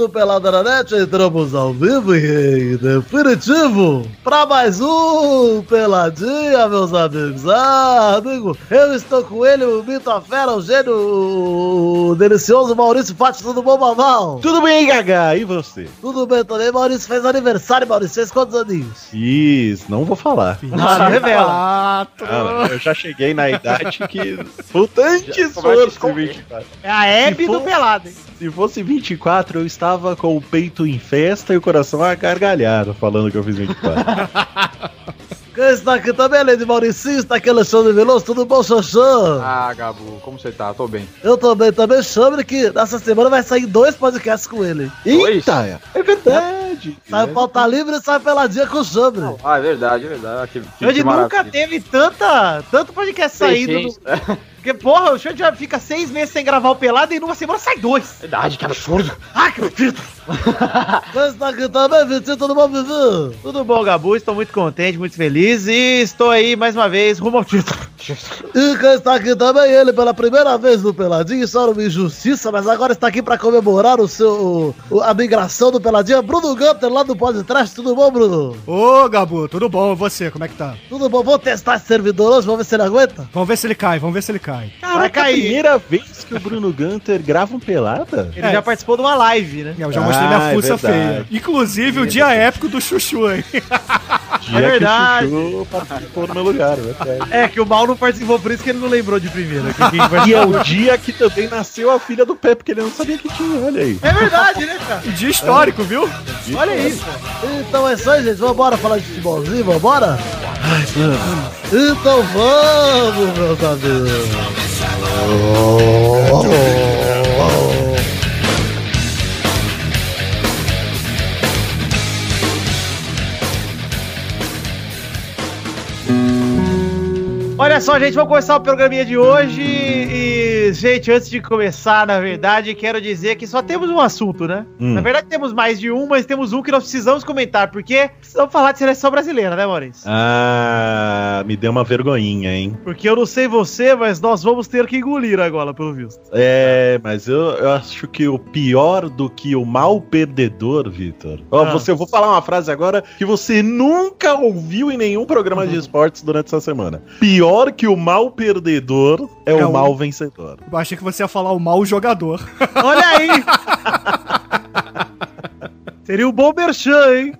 do Pelada na Net, entramos ao vivo e em definitivo para mais um Peladinha, meus amigos. Ah, amigo, eu estou com ele, o Mito a Fera, o gênio, o delicioso Maurício Fati, tudo bom, Mamal? Tudo bem, Gaga? E você? Tudo bem também, Maurício fez aniversário, Maurício, fez quantos aninhos? Isso, não vou falar. Ah, não revela. Ah, eu já cheguei na idade que puta antes fosse esconder. 24. É a Hebe do pelado, hein? Se fosse 24, eu estava com o peito em festa e o coração agargalhado falando que eu fiz 24. Quem está aqui também, de Mauricinho, está aqui Alexandre Veloso, tudo bom, Xaxã? Ah, Gabu, como você tá? Tô bem. Eu também, também chamo que nessa semana vai sair dois podcasts com ele. Dois? Eita, é verdade. Sai o pauta livre e sai peladinha com o Chambre. Ah, é verdade, é verdade. Que, que, que nunca teve tanta, tanto podcast saído. Seis. Porque, porra, o Xande já fica seis meses sem gravar o pelado e numa semana sai dois. Verdade, que absurdo. Ah, que está aqui também, Vitinho, tudo bom, Vivi? Tudo bom, Gabu? Estou muito contente, muito feliz e estou aí mais uma vez rumo ao título. E quem está aqui também, ele pela primeira vez no Peladinho, isso era uma injustiça, mas agora está aqui para comemorar o seu, o- a migração do Peladinha, Bruno Gunter, lá do Podcast. Tudo bom, Bruno? Ô, Gabu, tudo bom? E você, como é que tá? Tudo bom? Vamos testar esse servidor hoje, vamos ver se ele aguenta? Vamos ver se ele cai, vamos ver se ele cai. Caraca, Vai cair. a primeira vez que o Bruno Gunter grava um pelada? Ele É. já participou de uma live, né? Eu já Ah, mostrei minha é fuça verdade. feia. Inclusive o dia épico do Chuchu, hein? Dia verdade. que o Chuchu participou no meu lugar, é verdade. É, que o Mal não participou, por isso que ele não lembrou de primeira. E é o dia que também nasceu a filha do Pepe, porque ele não sabia que tinha, olha aí. É verdade, né, cara? Dia histórico, viu? Olha isso. Então é isso aí, gente. Vambora falar de futebolzinho, vambora? Então vamos, meus amigos. Olha só, gente, vamos começar o programinha de hoje. E, gente, antes de começar, na verdade, quero dizer que só temos um assunto, né? Hum. Na verdade, temos mais de um, mas temos um que nós precisamos comentar, porque precisamos falar de seleção brasileira, né, Maurício? Ah, me deu uma vergonhinha, hein? Porque eu não sei você, mas nós vamos ter que engolir agora, pelo visto. É, mas eu, eu acho que o pior do que o mal perdedor, Vitor. Ó, Ah. você, eu vou falar uma frase agora que você nunca ouviu em nenhum programa de esportes durante essa semana. Pior que o mal perdedor é, É o o- mal vencedor. Eu achei que você ia falar o mau jogador. Olha aí! Seria um bom merchan, hein?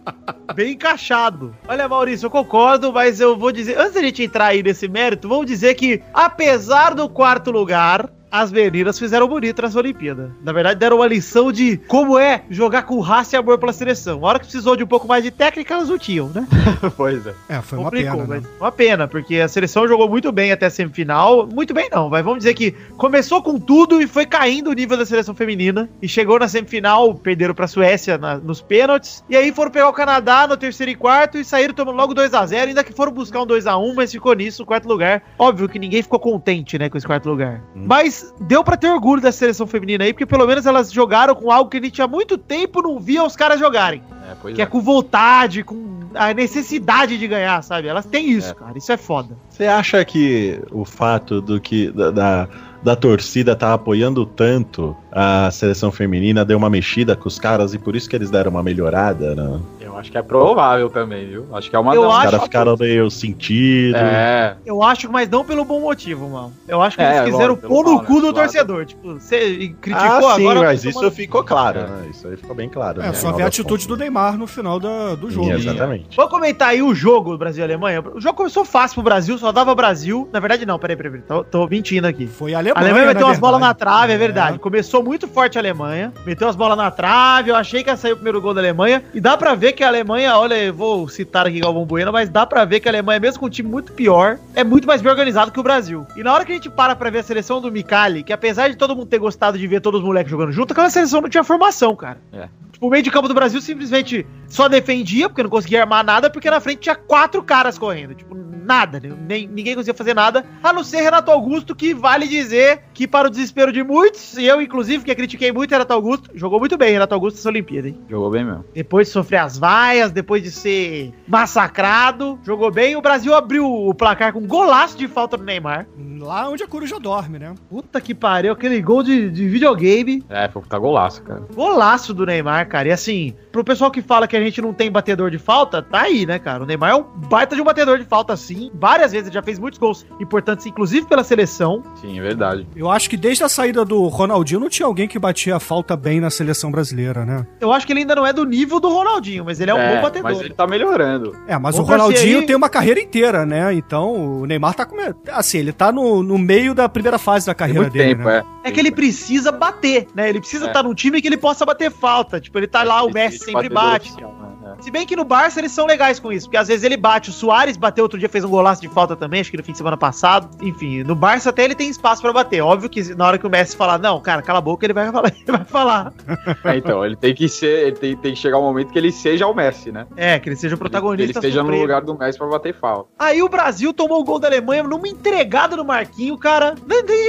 Bem encaixado. Olha, Maurício, eu concordo, mas eu vou dizer. Antes da gente entrar aí nesse mérito, vamos dizer que, apesar do quarto lugar. As meninas fizeram bonito nas Olimpíadas. Na verdade, deram uma lição de como é jogar com raça e amor pela seleção. A hora que precisou de um pouco mais de técnica, elas não tinham, né? pois é. É, foi uma Complicou, pena, né? uma pena, porque a seleção jogou muito bem até a semifinal. Muito bem, não, mas vamos dizer que começou com tudo e foi caindo o nível da seleção feminina. E chegou na semifinal, perderam pra Suécia na- nos pênaltis. E aí foram pegar o Canadá no terceiro e quarto e saíram tomando logo 2 a 0 Ainda que foram buscar um 2 a 1 mas ficou nisso, quarto lugar. Óbvio que ninguém ficou contente, né, com esse quarto lugar. Mas deu pra ter orgulho da seleção feminina aí, porque pelo menos elas jogaram com algo que a gente há muito tempo não via os caras jogarem. É, Que é. é com vontade, com a necessidade de ganhar, sabe? Elas têm isso, É. cara. Isso é foda. Você acha que o fato do que da, da, da torcida tá apoiando tanto a seleção feminina deu uma mexida com os caras e por isso que eles deram uma melhorada, né? Acho que é provável também, viu? Acho que é uma Eu Os caras ficaram meio sentidos. É, Eu acho, mas não pelo bom motivo, mano. Eu acho que É, eles quiseram lógico, pôr no mal, cu né? do Claro. torcedor. Tipo, você criticou Ah, sim, agora. mas tá isso tomando- ficou claro, É. né? Isso aí ficou bem claro. É, né? só ver a atitude do Neymar no final da- do jogo. né? Exatamente. Vamos comentar aí o jogo Brasil e Alemanha. O jogo começou fácil pro Brasil, só dava Brasil. Na verdade, não, peraí, peraí, peraí. Tô, tô mentindo aqui. Foi a A Alemanha. Alemanha meteu umas bolas na trave, é verdade. Começou muito forte a Alemanha, meteu as bolas na trave. Eu achei que ia sair o primeiro gol da Alemanha. E dá pra ver que a Alemanha, olha, eu vou citar aqui Galvão Bueno, mas dá pra ver que a Alemanha, mesmo com um time muito pior, é muito mais bem organizado que o Brasil. E na hora que a gente para pra ver a seleção do Mikali, que apesar de todo mundo ter gostado de ver todos os moleques jogando junto, aquela seleção não tinha formação, cara. É. Tipo, o meio de campo do Brasil simplesmente só defendia, porque não conseguia armar nada, porque na frente tinha quatro caras correndo. Tipo, nada, né? nem, ninguém conseguia fazer nada, a não ser Renato Augusto, que vale dizer que, para o desespero de muitos, e eu, inclusive, que critiquei muito Renato Augusto, jogou muito bem Renato Augusto nessa Olimpíada, hein? Jogou bem mesmo. Depois de sofrer as vaias, depois de ser massacrado, jogou bem. O Brasil abriu o placar com um golaço de falta do Neymar. Lá onde a coruja dorme, né? Puta que pariu, aquele gol de, de videogame. É, foi tá golaço, cara. Golaço do Neymar, cara. E assim, pro pessoal que fala que a gente não tem batedor de falta, tá aí, né, cara? O Neymar é um baita de um batedor de falta, sim. Várias vezes ele já fez muitos gols importantes, inclusive pela seleção. Sim, é verdade. Eu acho que desde a saída do Ronaldinho não tinha alguém que batia a falta bem na seleção brasileira, né? Eu acho que ele ainda não é do nível do Ronaldinho, mas ele é um bom batedor. mas ele tá melhorando. É, mas Vamos o Ronaldinho aí. tem uma carreira inteira, né? Então o Neymar tá com. Assim, ele tá no, no meio da primeira fase da Tem carreira muito dele. tempo, né? é. É que ele precisa bater, né? Ele precisa É. estar num time que ele possa bater falta. Tipo, ele tá lá, o Messi sempre bate. oficial? É. Se bem que no Barça eles são legais com isso, porque às vezes ele bate. O Soares bateu outro dia, fez um golaço de falta também, acho que no fim de semana passado. Enfim, no Barça até ele tem espaço pra bater. Óbvio que na hora que o Messi falar, não, cara, cala a boca, ele vai falar. Ele vai falar. É, então, ele tem que ser, ele tem, tem que chegar um momento que ele seja o Messi, né? É, que ele seja o Ele, ele protagonista. esteja no supremo. lugar do Messi pra bater falta. Aí o Brasil tomou o gol da Alemanha numa entregada do Marquinho, cara.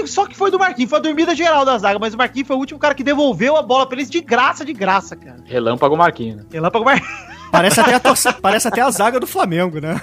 Só que foi do Marquinho, foi a dormida geral da zaga, mas o Marquinho foi o último cara que devolveu a bola pra eles de graça, de graça, cara. Relâmpago Marquinhos, né? Relâmpago Marquinhos. Parece até, a torce- parece até a zaga do Flamengo, né?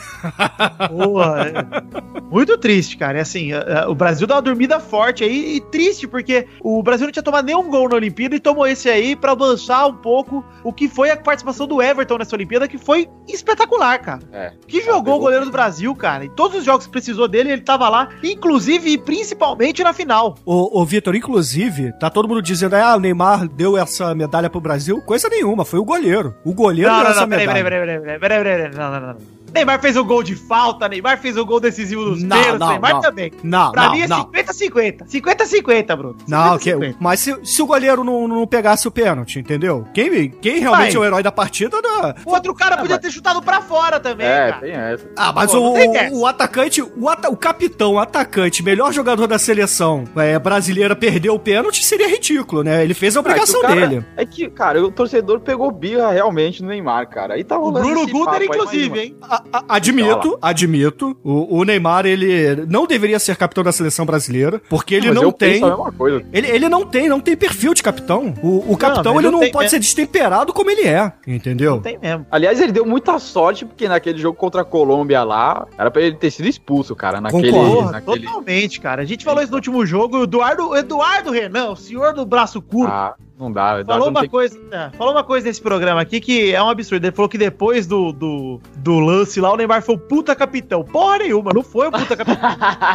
Boa, é. Muito triste, cara. É assim, a- a- o Brasil dá uma dormida forte aí e triste, porque o Brasil não tinha tomado nenhum gol na Olimpíada e tomou esse aí pra manchar um pouco o que foi a participação do Everton nessa Olimpíada, que foi espetacular, cara. É. Que jogou o goleiro do Brasil, cara. Em todos os jogos que precisou dele, ele tava lá, inclusive e principalmente na final. Ô, ô Vitor, inclusive, tá todo mundo dizendo, ah, o Neymar deu essa medalha pro Brasil. Coisa nenhuma, foi o goleiro. O goleiro Não, deu não, essa não, medalha. Peraí, peraí, peraí, peraí, peraí, peraí, não, não, não, não. Neymar fez o gol de falta, Neymar fez o gol decisivo dos Não, pênaltis, não, Neymar não. também. Não, Pra não, mim é não. 50-50. 50-50, Bruno. Não, que, 50-50. mas se, se o goleiro não, não pegasse o pênalti, entendeu? Quem, quem realmente Vai. é o herói da partida da. O outro cara podia ter chutado pra fora também, É, cara. tem essa. Ah, mas Pô, não o, o atacante, o, ata- o capitão, o atacante, melhor jogador da seleção é, brasileira, perdeu o pênalti, seria ridículo, né? Ele fez a obrigação É que o cara- dele. É que, cara, o torcedor pegou birra realmente no Neymar, cara. Aí tá O rolando Bruno esse Guter, aí, inclusive, mas, hein? A- a- admito, admito. O, o Neymar, ele não deveria ser capitão da seleção brasileira, porque ele não eu tem. penso a mesma coisa. Ele, ele não tem, não tem perfil de capitão. O, o capitão, mas ele não não pode mesmo. ser destemperado como ele é, entendeu? Não tem mesmo. Aliás, ele deu muita sorte, porque naquele jogo contra a Colômbia lá, era pra ele ter sido expulso, cara. Naquele. Concordo. naquele... Totalmente, cara. A gente falou isso no último jogo. O Eduardo, Eduardo Renan, o senhor do braço curto, Ah, não dá. falou uma tem- coisa. é, falou uma coisa nesse programa aqui que é um absurdo. Ele falou que depois do, do, do lance lá, o Neymar foi o puta capitão. Porra nenhuma, não foi o puta capitão.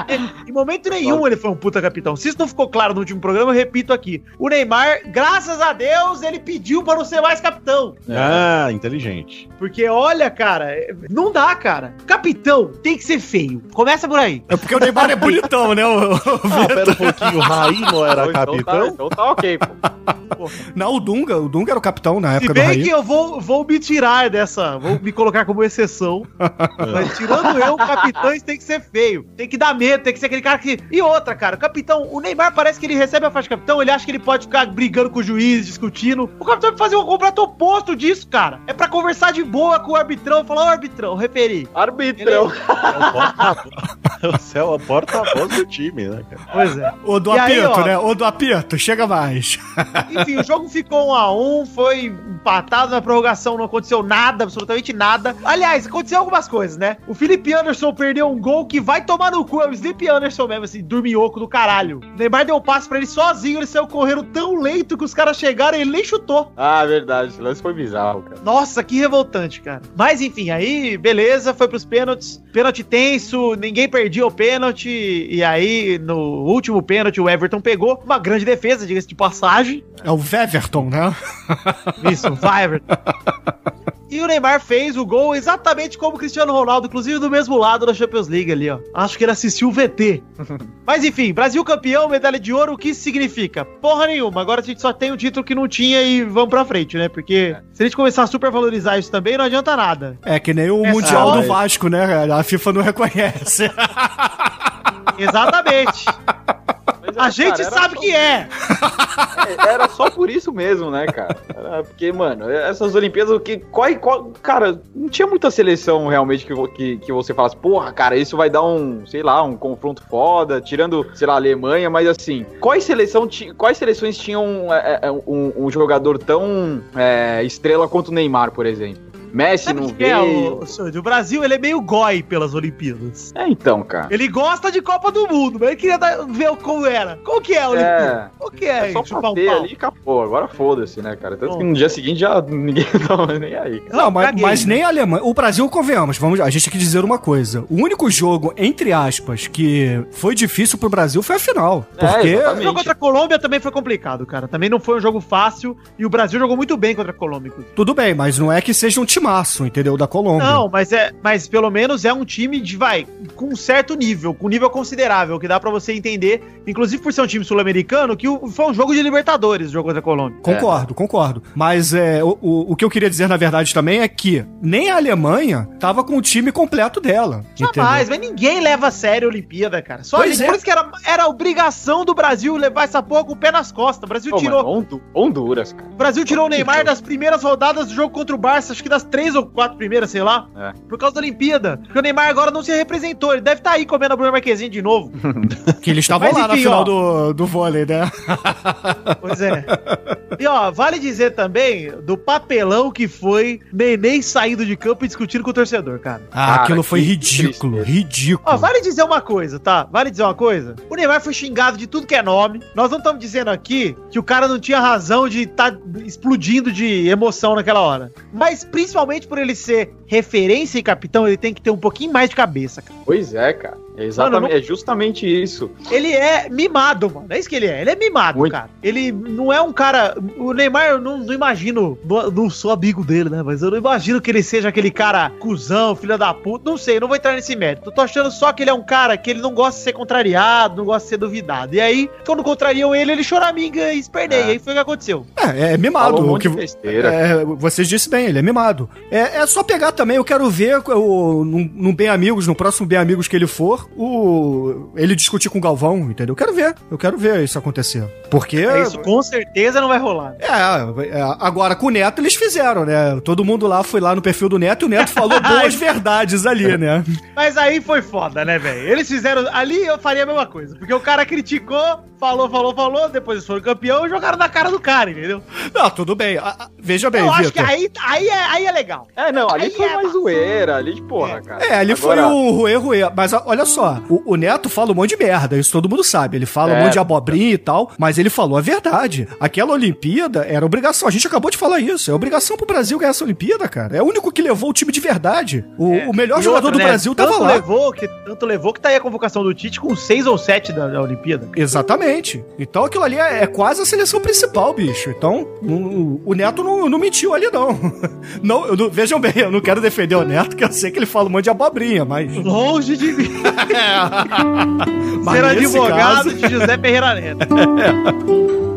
em momento nenhum ele foi um puta capitão. Se isso não ficou claro no último programa, eu repito aqui. O Neymar, graças a Deus, ele pediu para não ser mais capitão. Ah, inteligente. Porque, olha, cara, é- não dá, cara. Capitão tem que ser feio. Começa por aí. É porque o Neymar é bonitão, né? o- o Ah, pera um pouquinho, o Raí não era Então tá- capitão? Então tá ok, pô. Não, o Dunga, o Dunga era o capitão na Se época do bem Raí. que eu vou, vou me tirar dessa, vou me colocar como exceção. Mas tirando eu, capitães tem que ser feio. Tem que dar medo, tem que ser aquele cara que. E outra, cara, o capitão, o Neymar parece que ele recebe a faixa de capitão, ele acha que ele pode ficar brigando com o juiz, discutindo. O capitão tem que fazer o completo oposto disso, cara. É pra conversar de boa com o arbitrão, falar, ô arbitrão, referi. Arbitrão. Você é o porta-voz do time, né, cara? Pois é. O do E aí, apito, ó, né? O do apito, chega mais. Enfim, o jogo ficou um a um, foi empatado na prorrogação, não aconteceu nada, absolutamente nada. Aliás, aconteceu algumas coisas, né? O Felipe Anderson perdeu um gol que vai tomar no cu, é o Sleep Anderson mesmo, assim, dorminhoco do caralho. O Neymar deu um passe pra ele sozinho, ele saiu correndo tão lento que os caras chegaram e ele nem chutou. Ah, verdade. Esse lance foi bizarro, cara. Nossa, que revoltante, cara. Mas enfim, aí, beleza, foi pros pênaltis. Pênalti tenso, ninguém perdia o pênalti. E aí, no último pênalti, o Everton pegou. Uma grande defesa, diga-se de passagem. É o Weverton, né? Isso, vai, Everton. E o Neymar fez o gol exatamente como o Cristiano Ronaldo, inclusive do mesmo lado da Champions League ali, ó. Acho que ele assistiu o VT. Mas enfim, Brasil campeão, medalha de ouro, o que isso significa? Porra nenhuma. Agora a gente só tem um título que não tinha e vamos pra frente, né? Porque se a gente começar a supervalorizar isso também, não adianta nada. É que nem o É Mundial do Vasco, né? A FIFA não reconhece. Exatamente. A gente cara, sabe que é. É, Era só por isso mesmo, né, cara? Era porque, mano, essas Olimpíadas, que, qual, qual, cara, não tinha muita seleção realmente que, que, que você falasse, porra, cara, isso vai dar um, sei lá, um confronto foda, tirando, sei lá, a Alemanha, mas assim, quais, seleção quais seleções tinham é, é, um, um jogador tão é, estrela quanto o Neymar, por exemplo? Messi Sabe não o que é veio. o, o? O Brasil, ele é meio goi pelas Olimpíadas. É, então, cara. Ele gosta de Copa do Mundo, mas ele queria dar- ver como era. Como que é a Olimpíada? É, Como que é, é só chupar pra um pau? ali e acabou. Agora foda-se, né, cara? Tanto que Bom. no dia seguinte já ninguém tava nem aí, cara. Não, mas, caguei. mas nem a Alemanha. O Brasil, convenhamos, vamos, a gente tem que dizer uma coisa. O único jogo, entre aspas, que foi difícil pro Brasil foi a final. É, Porque. O exatamente. jogo contra a Colômbia também foi complicado, cara. Também não foi um jogo fácil e o Brasil jogou muito bem contra a Colômbia. tudo bem, mas não é que seja um timaço, entendeu? Da Colômbia. Não, mas é, mas pelo menos é um time de vai com um certo nível, com um nível considerável, que dá pra você entender, inclusive por ser um time sul-americano, que o- foi um jogo de Libertadores, o jogo contra a Colômbia. Concordo, concordo. Mas é, o, o, o que eu queria dizer, na verdade, também é que nem a Alemanha tava com o time completo dela. Jamais, mas ninguém leva a sério a Olimpíada, cara. Só gente, é. por isso que era, era obrigação do Brasil levar essa porra com o pé nas costas. O Brasil tirou, mano, Hondu- Honduras, cara. o Brasil tirou o Neymar das primeiras rodadas do jogo contra o Barça, acho que das três ou quatro primeiras, sei lá, É. por causa da Olimpíada. Porque o Neymar agora não se representou, ele deve estar aí comendo a Bruna Marquezine de novo. Que eles estavam Mas lá na final ó. do, do vôlei, né? Pois é. E ó, vale dizer também do papelão que foi Neném saindo de campo e discutindo com o torcedor, cara. Ah, Cara, aquilo foi ridículo, ridículo. Ó, vale dizer uma coisa, tá? Vale dizer uma coisa. O Neymar foi xingado de tudo que é nome. Nós não estamos dizendo aqui que o cara não tinha razão de estar explodindo de emoção naquela hora. Mas principalmente por ele ser referência e capitão, ele tem que ter um pouquinho mais de cabeça, cara. Pois é, cara. É, exatamente, Mano, não- é justamente isso. Ele é mimado, mano. É isso que ele é. Ele é mimado, Muito. cara. Ele não é um cara. O Neymar, eu não, não imagino. Não, não sou amigo dele, né? Mas eu não imagino que ele seja aquele cara cuzão, filho da puta. Não sei, eu não vou entrar nesse mérito. Eu tô achando só que ele é um cara que ele não gosta de ser contrariado, não gosta de ser duvidado. E aí, quando contrariam ele, ele choraminga e esperneia. É. E aí foi o que aconteceu. É, é mimado. Falou um que, de besteira. é, vocês disse bem, ele é mimado. É, é só pegar também, eu quero ver o, no, no Bem Amigos, no próximo Bem Amigos que ele for, o ele discutir com o Galvão, entendeu? Eu quero ver, eu quero ver isso acontecer. Porque... É, Isso com certeza não vai rolar. É, é, agora com o Neto eles fizeram, né? Todo mundo lá foi lá no perfil do Neto e o Neto falou boas verdades ali, né? Mas aí foi foda, né, velho? Eles fizeram. Ali eu faria a mesma coisa. Porque o cara criticou, falou, falou, falou, depois eles foram campeão e jogaram na cara do cara, entendeu? Não, tudo bem. Ah, ah, Veja bem, eu acho que aí, aí, é, aí é legal. É, não, ali Aí foi é mais zoeira, ali de porra, cara. É, ali Agora- foi o Ruê Ruê. Mas olha só, o, o Neto fala um monte de merda, isso todo mundo sabe. Ele fala um É. monte de abobrinha e tal, mas ele falou a verdade. Aquela Olimpíada era obrigação. A gente acabou de falar isso. É obrigação pro Brasil ganhar essa Olimpíada, cara. É o único que levou o time de verdade. O, É. o melhor E jogador outra, do né, Brasil tava tanto lá. Levou, que, tanto levou que tá aí a convocação do Tite com seis ou sete da, da Olimpíada. Exatamente. Então aquilo ali é, é quase a seleção principal, bicho. Então, o, o Neto não, não mentiu ali, não. não, eu não- Vejam bem, eu não quero defender o Neto, que eu sei que ele fala um monte de abobrinha, mas. Longe de mim ser advogado caso- de José Ferreira Neto.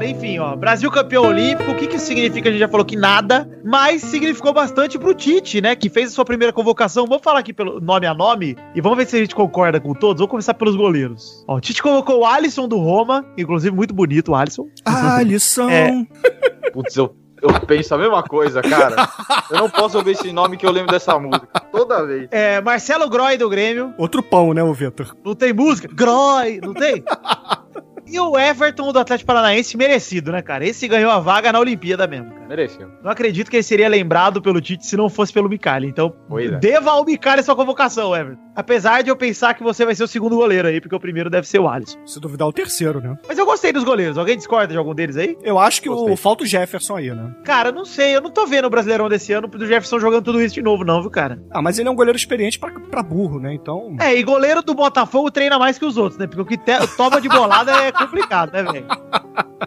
Cara, enfim, ó, Brasil campeão olímpico, o que que isso significa? A gente já falou que nada, mas significou bastante pro Tite, né, que fez a sua primeira convocação. Vamos falar aqui pelo nome a nome e vamos ver se a gente concorda com todos. Vamos começar pelos goleiros. Ó, o Tite convocou o Alisson do Roma, inclusive muito bonito o Alisson. Lição. É. Putz, eu, eu penso a mesma coisa, cara. Eu não posso ouvir esse nome que eu lembro dessa música. Toda vez. É, Marcelo Groy do Grêmio. Outro pão, né, o Vitor? Não tem música? Groy, não tem? E o Everton do Atlético Paranaense, merecido, né, cara? Esse ganhou a vaga na Olimpíada mesmo, cara. Mereceu. Não acredito que ele seria lembrado pelo Tite se não fosse pelo Micali. Então, Pois é. deva ao Micali sua convocação, Everton. Apesar de eu pensar que você vai ser o segundo goleiro aí, porque o primeiro deve ser o Alisson. Se duvidar, o terceiro, né? Mas eu gostei dos goleiros. Alguém discorda de algum deles aí? Eu acho que Gostei. o falta o Jefferson aí, né? Cara, não sei. Eu não tô vendo o Brasileirão desse ano do Jefferson jogando tudo isso de novo, não, viu, cara? Ah, mas ele é um goleiro experiente pra, pra burro, né? Então. É, e goleiro do Botafogo treina mais que os outros, né? Porque o que te- toma de bolada é complicado, né, velho?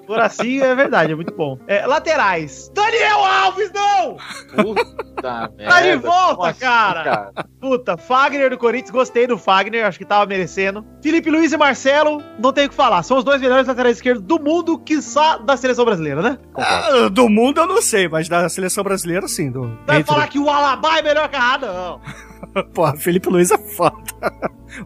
Por assim é verdade, é muito bom. É, laterais. Daniel Alves, não! Puta merda. Tá de volta, Como assim, cara. Puta, Fagner do Corinthians, gostei do Fagner, acho que tava merecendo. Felipe Luiz e Marcelo, não tenho o que falar. São os dois melhores laterais esquerdos do mundo, quiçá da seleção brasileira, né? Ah, do mundo eu não sei, mas da seleção brasileira, sim. Do... Vai entre- falar que o Alaba é melhor que a Rada, não. Porra, Felipe Luiz é foda.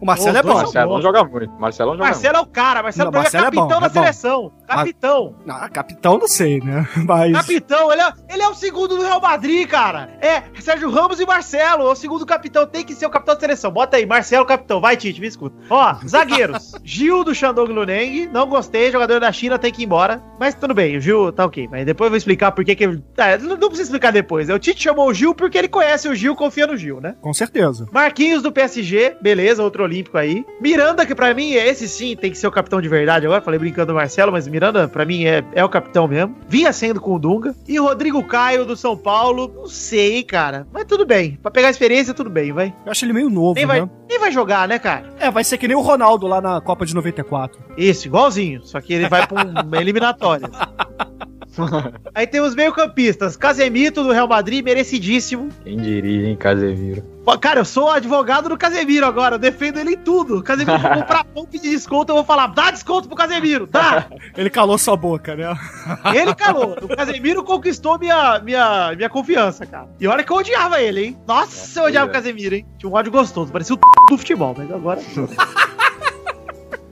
O Marcelo Os é bom. Marcelo não joga muito. Marcelo joga Marcelo é o cara, Marcelo Não, Braga Marcelo é é capitão bom, da é seleção. Capitão. Ah, capitão não sei, né? Mas. Capitão, ele é, ele é o segundo do Real Madrid, cara. É Sérgio Ramos e Marcelo, é o segundo capitão, tem que ser o capitão da seleção. Bota aí, Marcelo capitão, vai Tite, me escuta. Ó, zagueiros. Gil do Shandong Luneng, não gostei, jogador da China tem que ir embora. Mas tudo bem, o Gil tá ok. Mas depois eu vou explicar por que que... É, não, não precisa explicar depois. né? O Tite chamou o Gil porque ele conhece o Gil, confia no Gil, né? Com certeza. Marquinhos do PSG, beleza, outro olímpico aí. Miranda, que pra mim, esse sim tem que ser o capitão de verdade. Agora falei brincando do Marcelo, mas Miranda, pra mim, é, é o capitão mesmo. Vinha sendo com o Dunga. E Rodrigo Caio do São Paulo, não sei, cara. Mas tudo bem. Pra pegar experiência, tudo bem, vai. Eu acho ele meio novo, Nem né? vai, nem vai jogar, né, cara? É, vai ser que nem o Ronaldo lá na Copa de 94. Isso, igualzinho. Só que ele vai pra uma eliminatória. Aí temos meio-campistas. Casemito do Real Madrid, merecidíssimo. Quem diria, hein, Casemiro. Cara, eu sou advogado do Casemiro agora, eu defendo ele em tudo. Casemiro for comprar pão pedir desconto, eu vou falar, dá desconto pro Casemiro, dá! Ele calou sua boca, né? Ele calou. O Casemiro conquistou minha, minha, minha confiança, cara. E olha que eu odiava ele, hein? Nossa, eu odiava o Casemiro, hein? Tinha um ódio gostoso, parecia o do futebol, mas agora.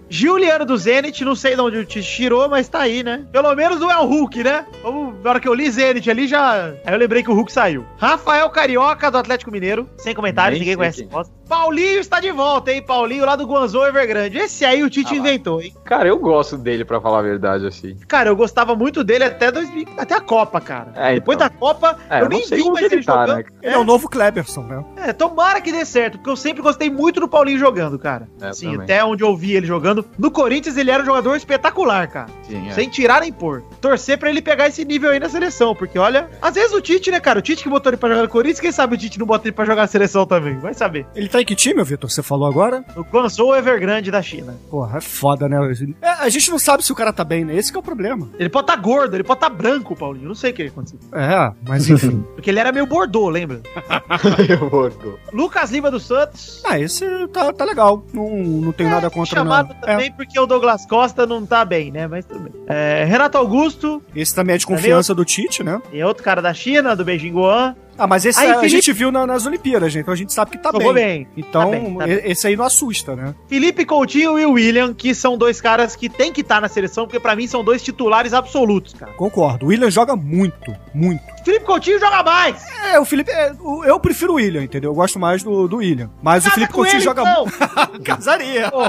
Juliano do Zenit, não sei de onde o Tite tirou, mas tá aí, né? Pelo menos não é o Hulk, né? Vamos, na hora que eu li Zenit ali, já. Aí eu lembrei que o Hulk saiu. Rafael Carioca do Atlético Mineiro, sem comentários, Nem ninguém conhece quem a resposta. Paulinho está de volta, hein? Paulinho lá do Guangzhou Evergrande. Esse aí o Tite Ah inventou, hein? Cara, eu gosto dele, pra falar a verdade, assim. Cara, eu gostava muito dele até, 2000, até a Copa, cara. É, Depois então. da Copa, É, eu eu nem vi onde mais ele ele tá, jogando. né? Ele é o novo Kleberson, né? É, tomara que dê certo, porque eu sempre gostei muito do Paulinho jogando, cara. É, Sim, também. até onde eu vi ele jogando. No Corinthians ele era um jogador espetacular, cara. Sim, é. Sem tirar nem pôr. Torcer pra ele pegar esse nível aí na seleção, porque olha, às vezes o Tite, né, cara? O Tite que botou ele pra jogar no Corinthians, quem sabe o Tite não bota ele pra jogar na seleção também? Vai saber. Ele tá em que time, Vitor? Você falou agora? O Guangzhou Evergrande da China. Porra, é foda, né? É, a gente não sabe se o cara tá bem, né? Esse que é o problema. Ele pode estar gordo, ele pode estar branco, Paulinho. Não sei o que aconteceu. É, mas enfim. Porque ele era meio bordô, lembra? eu vou. Lucas Lima dos Santos. ah, esse tá, tá legal. Não, não tenho nada contra, não. Também porque o Douglas Costa não tá bem, né? Mas tudo bem. É, Renato Augusto, É, esse também é de confiança do Tite, né? e outro cara da China, do Beijing Guan. Ah, mas esse Aí, a Felipe- gente viu na- nas Olimpíadas, gente. Então a gente sabe que tá bem. bem. Então, Tá bem, tá esse aí não assusta, né? Felipe Coutinho e o William, que são dois caras que tem que estar na seleção, porque pra mim são dois titulares absolutos, cara. Concordo. O William joga muito, muito. Felipe Coutinho joga mais! É, o Felipe. é, o- eu prefiro o William, entendeu? Eu gosto mais do, do William. Mas o Casa Felipe com Coutinho ele, joga então! muito. Casaria. Pô,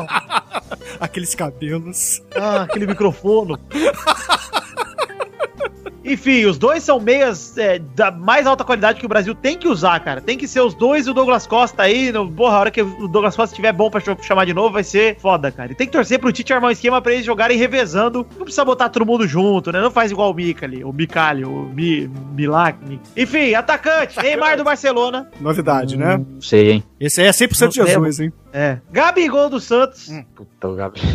Aqueles cabelos. ah, aquele microfone. Enfim, os dois são meias é, da mais alta qualidade que o Brasil tem que usar, cara. Tem que ser os dois e o Douglas Costa aí. No, porra, a hora que o Douglas Costa estiver bom pra ch- chamar de novo, vai ser foda, cara. E tem que torcer pro Tite armar um esquema pra eles jogarem revezando. Não precisa botar todo mundo junto, né? Não faz igual o Mika ali, o Micali, o Mi, Milak. Mi- Enfim, atacante, Neymar do Barcelona. Novidade, né? Não sei, hein. Esse aí é 100% Não Jesus, hein? É. Gabigol do Santos. Puta, o Gabriel.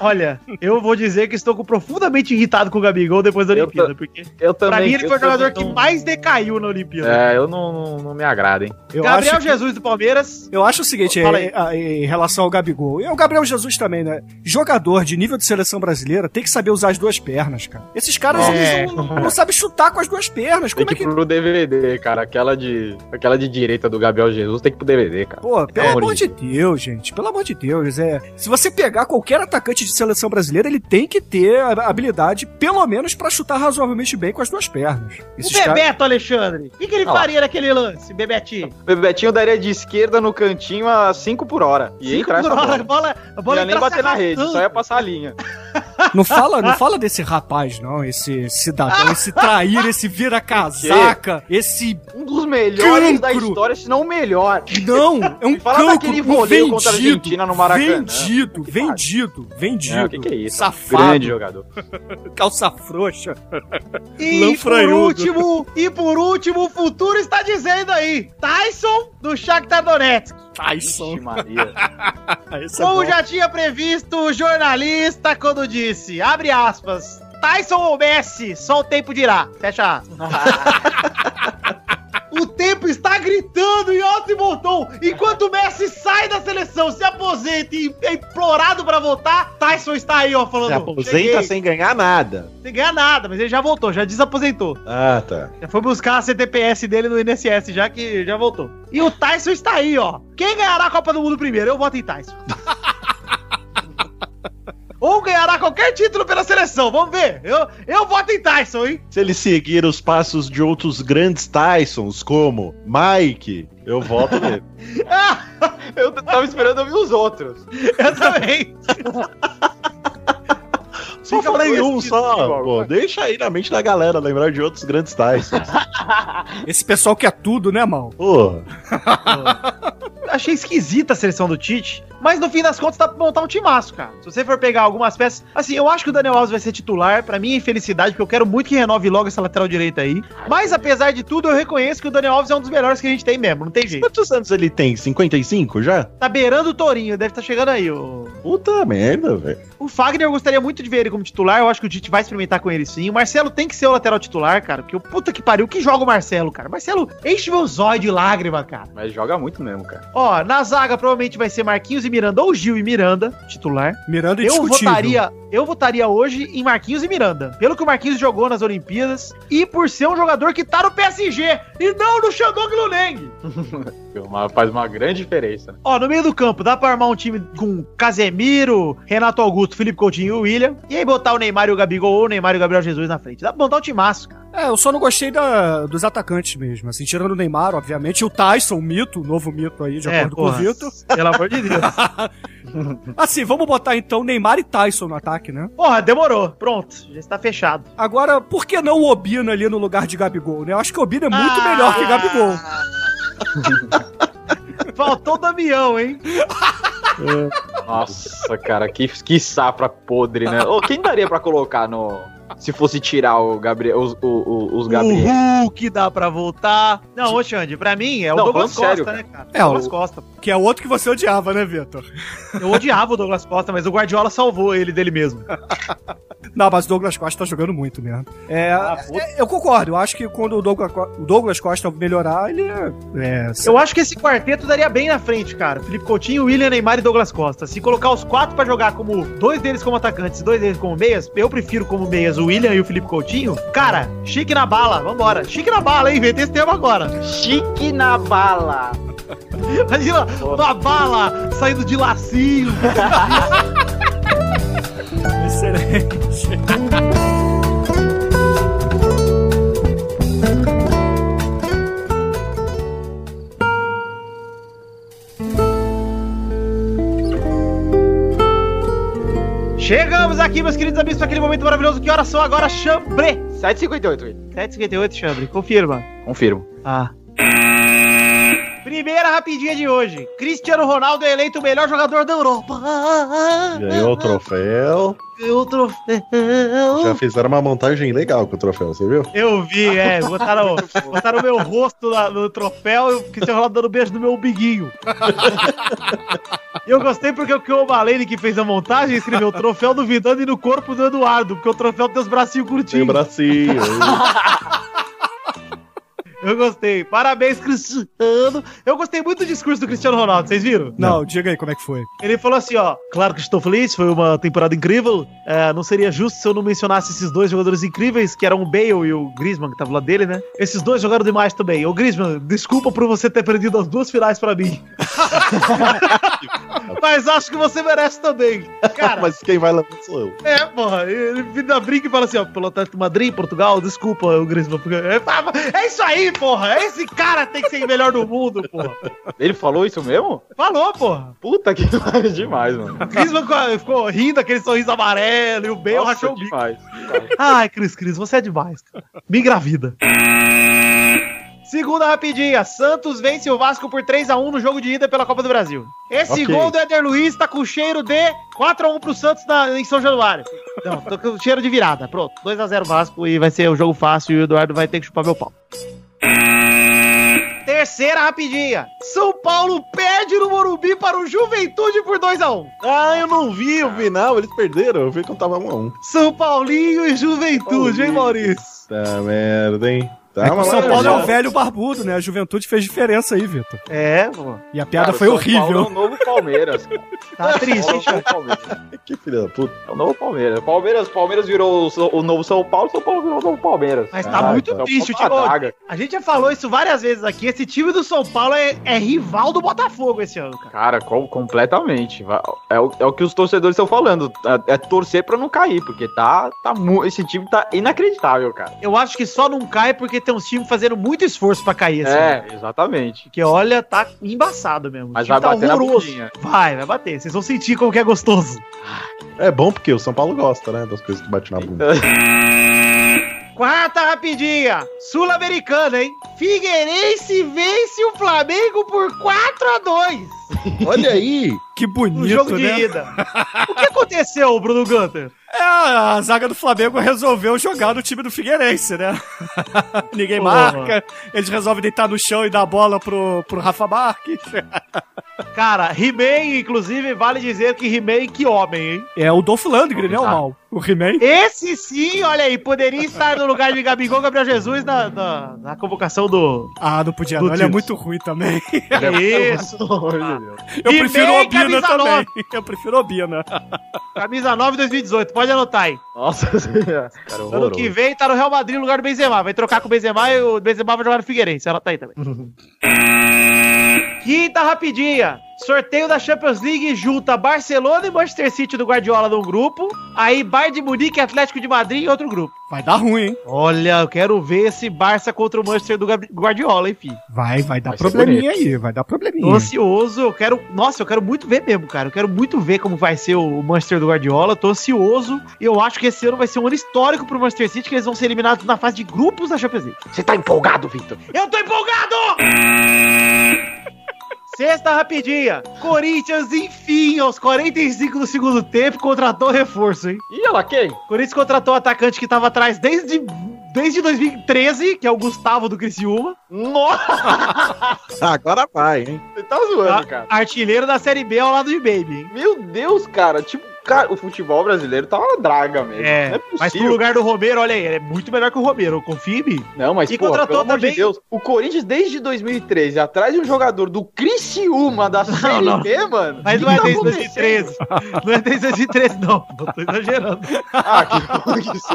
Olha, eu vou dizer que estou profundamente irritado com o Gabigol depois da Eu Olimpíada, porque Eu pra também. mim ele foi o jogador que mais decaiu na Olimpíada. É, eu não, não, não me agrada, hein. Eu Gabriel acho que- Jesus do Palmeiras. Eu acho o seguinte, Fala é, é, em relação ao Gabigol, e o Gabriel Jesus também, né? Jogador de nível de seleção brasileira tem que saber usar as duas pernas, cara. Esses caras, É. eles não, não sabem chutar com as duas pernas. Tem Como é que ir que... pro DVD, cara. Aquela de, aquela de direita do Gabriel Jesus tem que ir pro DVD, cara. Pô, pelo amor amor de de Deus, gente. Pelo amor de Deus. É, se você pegar qualquer atacante de seleção brasileira, ele tem que ter a habilidade, pelo menos, pra chutar razoavelmente bem com as duas pernas. O Bebeto, Alexandre. O que, que ele lá. faria naquele lance, Bebetinho? O Bebetinho daria de esquerda no cantinho a 5 por hora. E Cinco essa por hora, bola. a bola, a Não bola ia nem bater na rede, só ia passar a linha. Não fala, não fala desse rapaz, não. Esse cidadão, esse trair, esse vira-casaca, esse. Um dos melhores da Cancro. história, se não o melhor. Não, é um Fala cancro, daquele voleio contra a Argentina no Maracanã. Vendido, vendido, vendido. É, o que, que é isso? Safado, Grande jogador. calça frouxa. E por último, e por último, o futuro está dizendo aí, Tyson do Shakhtar Donetsk. Tyson. Ixi, Maria. É Como bom. já tinha previsto o jornalista quando disse, abre aspas, Tyson ou Messi, só o tempo dirá. Fecha aspas. aposenta e é implorado pra voltar, Tyson está aí, ó, falando. Se aposenta "Cheguei." sem ganhar nada. sem ganhar nada, mas ele já voltou, já desaposentou. Ah, tá. Já foi buscar a CTPS dele no INSS, já que já voltou. E o Tyson está aí, ó. Quem ganhará a Copa do Mundo primeiro? Eu voto em Tyson. Ou ganhará qualquer título pela seleção, vamos ver. Eu, eu voto em Tyson, hein? Se ele seguir os passos de outros grandes Tysons, como Mike, eu voto nele. Ah, Eu tava esperando ouvir os outros. eu também. Só Fica falei um só, tipo, pô. Deixa aí na mente da galera lembrar de outros grandes Tysons. Esse pessoal quer tudo, né, mal? Porra. Achei esquisita a seleção do Tite, mas no fim das contas dá pra montar um timaço, cara. Se você for pegar algumas peças. Assim, eu acho que o Daniel Alves vai ser titular, pra minha infelicidade, porque eu quero muito que renove logo essa lateral direita aí. Mas apesar de tudo, eu reconheço que o Daniel Alves é um dos melhores que a gente tem mesmo, não tem jeito. Quantos anos ele tem? 55 já? Tá beirando o Torinho, deve estar chegando aí. O, Puta merda, velho. o Fagner eu gostaria muito de ver ele como titular, eu acho que o Tite vai experimentar com ele sim. O Marcelo tem que ser o lateral titular, cara, porque o puta que pariu, que joga o Marcelo, cara? Marcelo enche meu zóio de lágrima, cara. Mas joga muito mesmo, cara. Ó, na zaga provavelmente vai ser Marquinhos e Miranda, ou Gil e Miranda, titular. Miranda Eu indiscutível. votaria, eu votaria hoje em Marquinhos e Miranda. Pelo que o Marquinhos jogou nas Olimpíadas e por ser um jogador que tá no PSG e não no Shandong Luneng. Mas Faz uma grande diferença. né? Ó, no meio do campo, dá pra armar um time com Casemiro, Renato Augusto, Felipe Coutinho e o William. E aí botar o Neymar e o Gabigol ou o Neymar e o Gabriel Jesus na frente. Dá pra montar um timaço, cara. É, eu só não gostei da- dos atacantes mesmo. Assim, tirando o Neymar, obviamente, e o Tyson, o mito, o novo mito aí, de acordo com o É, porra. Vitor. Pelo amor de Deus. Assim, vamos botar então Neymar e Tyson no ataque, né? Porra, demorou. Pronto, já está fechado. Agora, por que não o Obina ali no lugar de Gabigol, né? Eu acho que o Obina é muito Ah! melhor que Gabigol. Faltou o Damião, hein? Nossa, cara, que, que safra podre, né? Ô, quem daria pra colocar no. Se fosse tirar o Gabriel, os, o- o- os Gabriel? O Hulk dá pra voltar. Não, ô Xande, pra mim é o Não, Douglas Costa, sério, né, cara? É, Douglas o- Costa. Que é outro que você odiava, né, Vitor? Eu odiava o Douglas Costa, mas o Guardiola salvou ele dele mesmo. Não, mas o Douglas Costa tá jogando muito mesmo. É, Ah, puta. é, eu concordo. Eu acho que quando o Douglas, o Douglas Costa melhorar, ele é. é Eu acho que esse quarteto daria bem na frente, cara. Felipe Coutinho, William, Neymar e Douglas Costa. Se colocar os quatro pra jogar como dois deles como atacantes e dois deles como meias, eu prefiro como meias o William e o Felipe Coutinho. Cara, chique na bala, vambora. Chique na bala, hein? Inventei esse termo agora. Chique na bala! Imagina uma bala saindo de lacinho. excelente. Chegamos aqui, meus queridos amigos, para aquele momento maravilhoso. Que horas são agora, Chambre? 7,58, Will. 7h58, Chambre. Confirma. Confirmo. Ah. Primeira rapidinha de hoje. Cristiano Ronaldo é eleito o melhor jogador da Europa. Ganhou o troféu. Ganhou o troféu. Já fizeram uma montagem legal com o troféu, você viu? Eu vi, é. Botaram, botaram o meu rosto na- no troféu e o Cristiano Ronaldo dando beijo no meu umbiguinho. E eu gostei porque o que o Malene que fez a montagem escreveu troféu do Vidano e no corpo do Eduardo, porque o troféu tem os bracinhos Tem o curtinhos. bracinho. Eu gostei. Parabéns, Cristiano. Eu gostei muito do discurso do Cristiano Ronaldo, vocês viram? Não, diga aí como é que foi. Ele falou assim, ó, claro que estou feliz, foi uma temporada incrível. É, não seria justo se eu não mencionasse esses dois jogadores incríveis, que eram o Bale e o Griezmann, que tava lá dele, né? Esses dois jogaram demais também. Ô Griezmann, desculpa por você ter perdido as duas finais pra mim. Mas acho que você merece também. Cara, Mas quem vai levar sou eu. é, porra. Ele ainda brinca e fala assim, ó, pelo Atlético de Madrid, Portugal, desculpa, o Griezmann. É, é isso aí, porra. Esse cara tem que ser o melhor do mundo, porra. Ele falou isso mesmo? Falou, porra. Puta que pariu demais, mano. O Griezmann ficou, rindo, aquele sorriso amarelo, e o Bale rachou o bico. demais. demais. Ai, Cris, Cris, você é demais, cara. Me engravida. Segunda rapidinha. Santos vence o Vasco por 3x1 no jogo de ida pela Copa do Brasil. Esse Ok. gol do Éder Luiz tá com cheiro de 4x1 pro Santos na- em São Januário. Não, tô com cheiro de virada. Pronto, 2x0 Vasco e vai ser um jogo fácil e o Eduardo vai ter que chupar meu pau. Terceira rapidinha. São Paulo perde no Morumbi para o Juventude por 2x1. Ah, eu não vi o final, eles perderam. Eu vi quando tava 1 a 1 São Paulinho e Juventude, hein, Maurício? Tá merda, hein? Tá É que o São Paulo é o velho barbudo, né? A juventude fez diferença aí, Vitor. É, pô. E a piada Cara, foi o São Paulo É horrível. o novo Palmeiras. cara. Tá triste, É hein, o novo Palmeiras. Que filha da puta. É o novo Palmeiras. Palmeiras, Palmeiras virou o, novo São Paulo, São Paulo virou o novo Palmeiras. Mas tá Ah, muito então. triste. O time, a gente já falou isso várias vezes aqui. Esse time do São Paulo é, é rival do Botafogo esse ano, cara. Cara, com- completamente. É o, é o que os torcedores estão falando. É, é torcer pra não cair, porque tá, tá esse time tá inacreditável, cara. Eu acho que só não cai porque tem uns times fazendo muito esforço pra cair ano. É, exatamente. Porque olha, tá embaçado mesmo. Mas vai tá bater na horroroso. bundinha. Vai, vai bater. Vocês vão sentir como que é gostoso. É bom porque o São Paulo gosta, né? Das coisas que bate na bunda. Quarta rapidinha. Sul-Americana, hein? Figueirense vence o Flamengo por 4 a 2 Olha aí! Que bonito, jogo de né? ida. o que aconteceu, Bruno Gunter? É, a zaga do Flamengo resolveu jogar no time do Figueirense, né? Ninguém Porra. marca, eles resolvem deitar no chão e dar a bola pro, pro Rafa Marques. Cara, He-Man, inclusive, vale dizer que He-Man, que homem, hein? É o Dolph Lundgren, né, o mal? O He-Man. Esse sim, olha aí, poderia estar no lugar de Gabigol Gabriel Jesus na, na, na convocação do. Ah, não podia Do não, ele é muito ruim também. Isso! Eu prefiro o Obina camisa também. nove. Eu prefiro o Obina. Camisa 9 2018, pode anotar aí. Nossa senhora. Cara, Ano horroroso. que vem tá no Real Madrid no lugar do Benzema. Vai trocar com o Benzema e o Benzema vai jogar no Figueirense. Ela tá aí também. Quinta rapidinha. Sorteio da Champions League junta Barcelona e Manchester City do Guardiola num grupo. Aí Bayern de Munique e Atlético de Madrid em outro grupo. Vai dar ruim, hein? Olha, eu quero ver esse Barça contra o Manchester do Guardiola, enfim. Vai, vai dar Vai probleminha aí, vai dar probleminha. Tô ansioso, eu quero. Nossa, eu quero muito ver mesmo, cara. Eu quero muito ver como vai ser o Manchester do Guardiola. Tô ansioso. E eu acho que esse ano vai ser um ano histórico pro Manchester City, que eles vão ser eliminados na fase de grupos da Champions League. Você tá empolgado, Victor? Eu tô empolgado! Sexta rapidinha. Corinthians, enfim, aos 45 do segundo tempo, contratou reforço, hein? Ih, ela quem? Corinthians contratou o atacante que tava atrás desde, desde 2013, que é o Gustavo do Criciúma. Nossa, Agora vai, hein? você tá zoando, a- cara. Artilheiro da Série B ao lado de Baby, hein? Meu Deus, cara. Tipo, cara, o futebol brasileiro tá uma draga mesmo. É, não é mas pro possível. lugar do Romero, olha aí, ele é muito melhor que o Romero, confia em mim. Não, mas E pô, contratou pelo amor também- de Deus, o Corinthians desde 2013, atrás de um jogador do Criciúma da Série não. B, mano. Mas o não que é tá desde acontecendo? 2013. Não é desde 2013, não. Eu tô exagerando. Ah, que, que susto.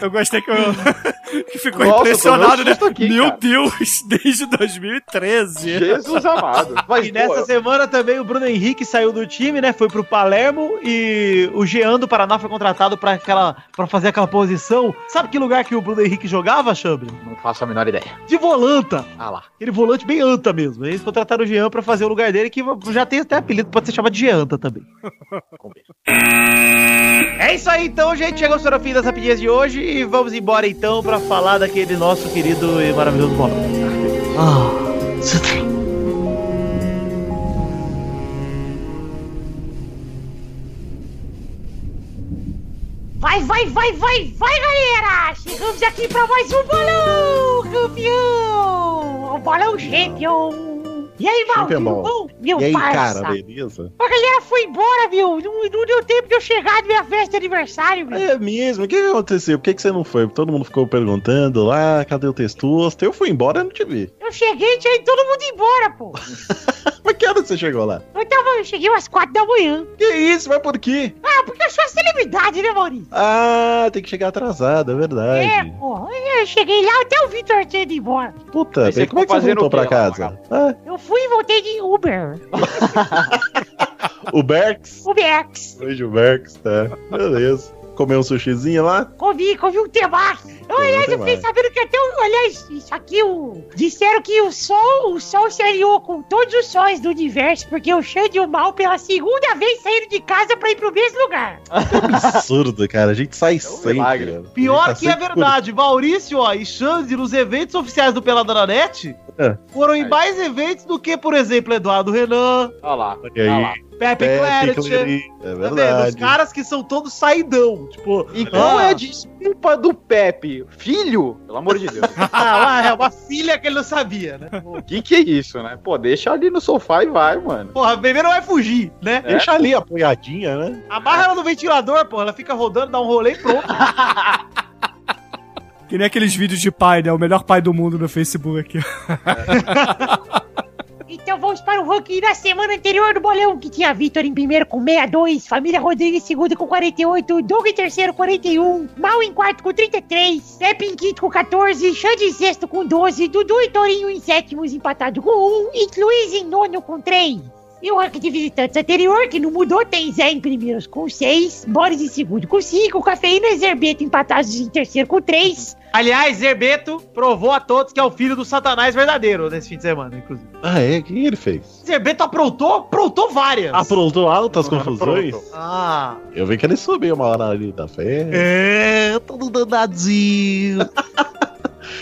Eu gostei que, eu... que ficou Nossa, impressionado, né? aqui, Meu cara. Deus, desde 2013. Jesus amado. Mas, E nessa semana também o Bruno Henrique saiu do time, né? Foi pro Palermo e o Jean do Paraná foi contratado pra, aquela, pra fazer aquela posição. Sabe que lugar que o Bruno Henrique jogava, Chambre? não faço a menor ideia. De volanta. Ah lá. Aquele volante bem anta mesmo. Eles contrataram o Jean pra fazer o lugar dele, que já tem até apelido, pode ser chamado de Jeanta também. É isso aí então, gente. Chegamos para o fim das rapidinhas de hoje e vamos embora então pra falar daquele nosso querido e maravilhoso bolão. Ah, você tem. Vai, vai, vai, vai, vai, galera! Chegamos aqui pra mais um bolão, campeão! O bolão champion! E aí, Mal, tudo bom? Meu E aí, parça! cara, beleza? A galera foi embora, meu! Não, não deu tempo de eu chegar na minha festa de aniversário, meu! É mesmo? O que, aconteceu? Por que, que você não foi? Todo mundo ficou perguntando lá, cadê o testosto? Eu fui embora e não te vi. Eu cheguei e tinha todo mundo embora, pô! Mas que hora você chegou lá? Eu, tava, eu cheguei umas quatro da manhã. Que isso? Mas por quê? Ah, porque eu sou celebridade, né, Maurício? Ah, tem que chegar atrasado, é É, verdade. pô. É, eu cheguei lá até o Vitor tinha ido embora. Puta, bem, como é que você voltou pra casa? Ah, Eu fui e voltei de Uber. o Berks? Uberx. Hoje o Berks, tá. Beleza. Comeu um sushizinho lá? Comi, comi um temaki. Eu, aliás, eu fiquei sabendo que até o. Aliás, isso aqui, o, disseram que o Sol, o Sol se aliou com todos os sóis do universo, porque o Xande e o Mal, pela segunda vez, saíram de casa pra ir pro mesmo lugar. Absurdo, cara. A gente sai sempre. milagre. cara. A Pior tá que é sempre verdade, Maurício ó, e Xande nos eventos oficiais do Peladranet É. foram em mais eventos do que, por exemplo, Eduardo Renan, Olha lá. Olha lá. Pepe, Pepe Clarity. Clary, É Tá vendo? Os verdade. caras que são todos saidão. Tipo, E qual ah, é a desculpa do Pepe? Filho? Pelo amor de Deus. ah, é uma filha que ele não sabia, né? O que que é isso, né? Pô, deixa ali no sofá e vai, mano. Porra, a bebê não vai fugir, né? Deixa ali apoiadinha, né? Amarra ela no ventilador, porra. Ela fica rodando, dá um rolê e pronto. Que nem aqueles vídeos de pai, né? O melhor pai do mundo no Facebook. Então vamos para o ranking da semana anterior do bolão, que tinha Vitor em primeiro com 62, Família Rodrigues em segundo com 48, Doug em terceiro com 41, Mal em quarto com 33, Pepe em quinto com 14, Xande em sexto com 12, Dudu e Torinho em sétimos empatado com 1 e Luiz em nono com 3. E o ranking de visitantes anterior, que não mudou, tem Zé em primeiros com 6, Boris em segundo com 5, Cafeína e Zerbeto empatados em terceiro com 3, Aliás, Zerbeto provou a todos que é o filho do Satanás verdadeiro nesse fim de semana, inclusive. Ah, é? O que ele fez? Zerbeto aprontou? Aprontou várias. Aprontou altas confusões? Ah, Eu vi que ele subiu uma hora ali da festa. é, todo danadinho.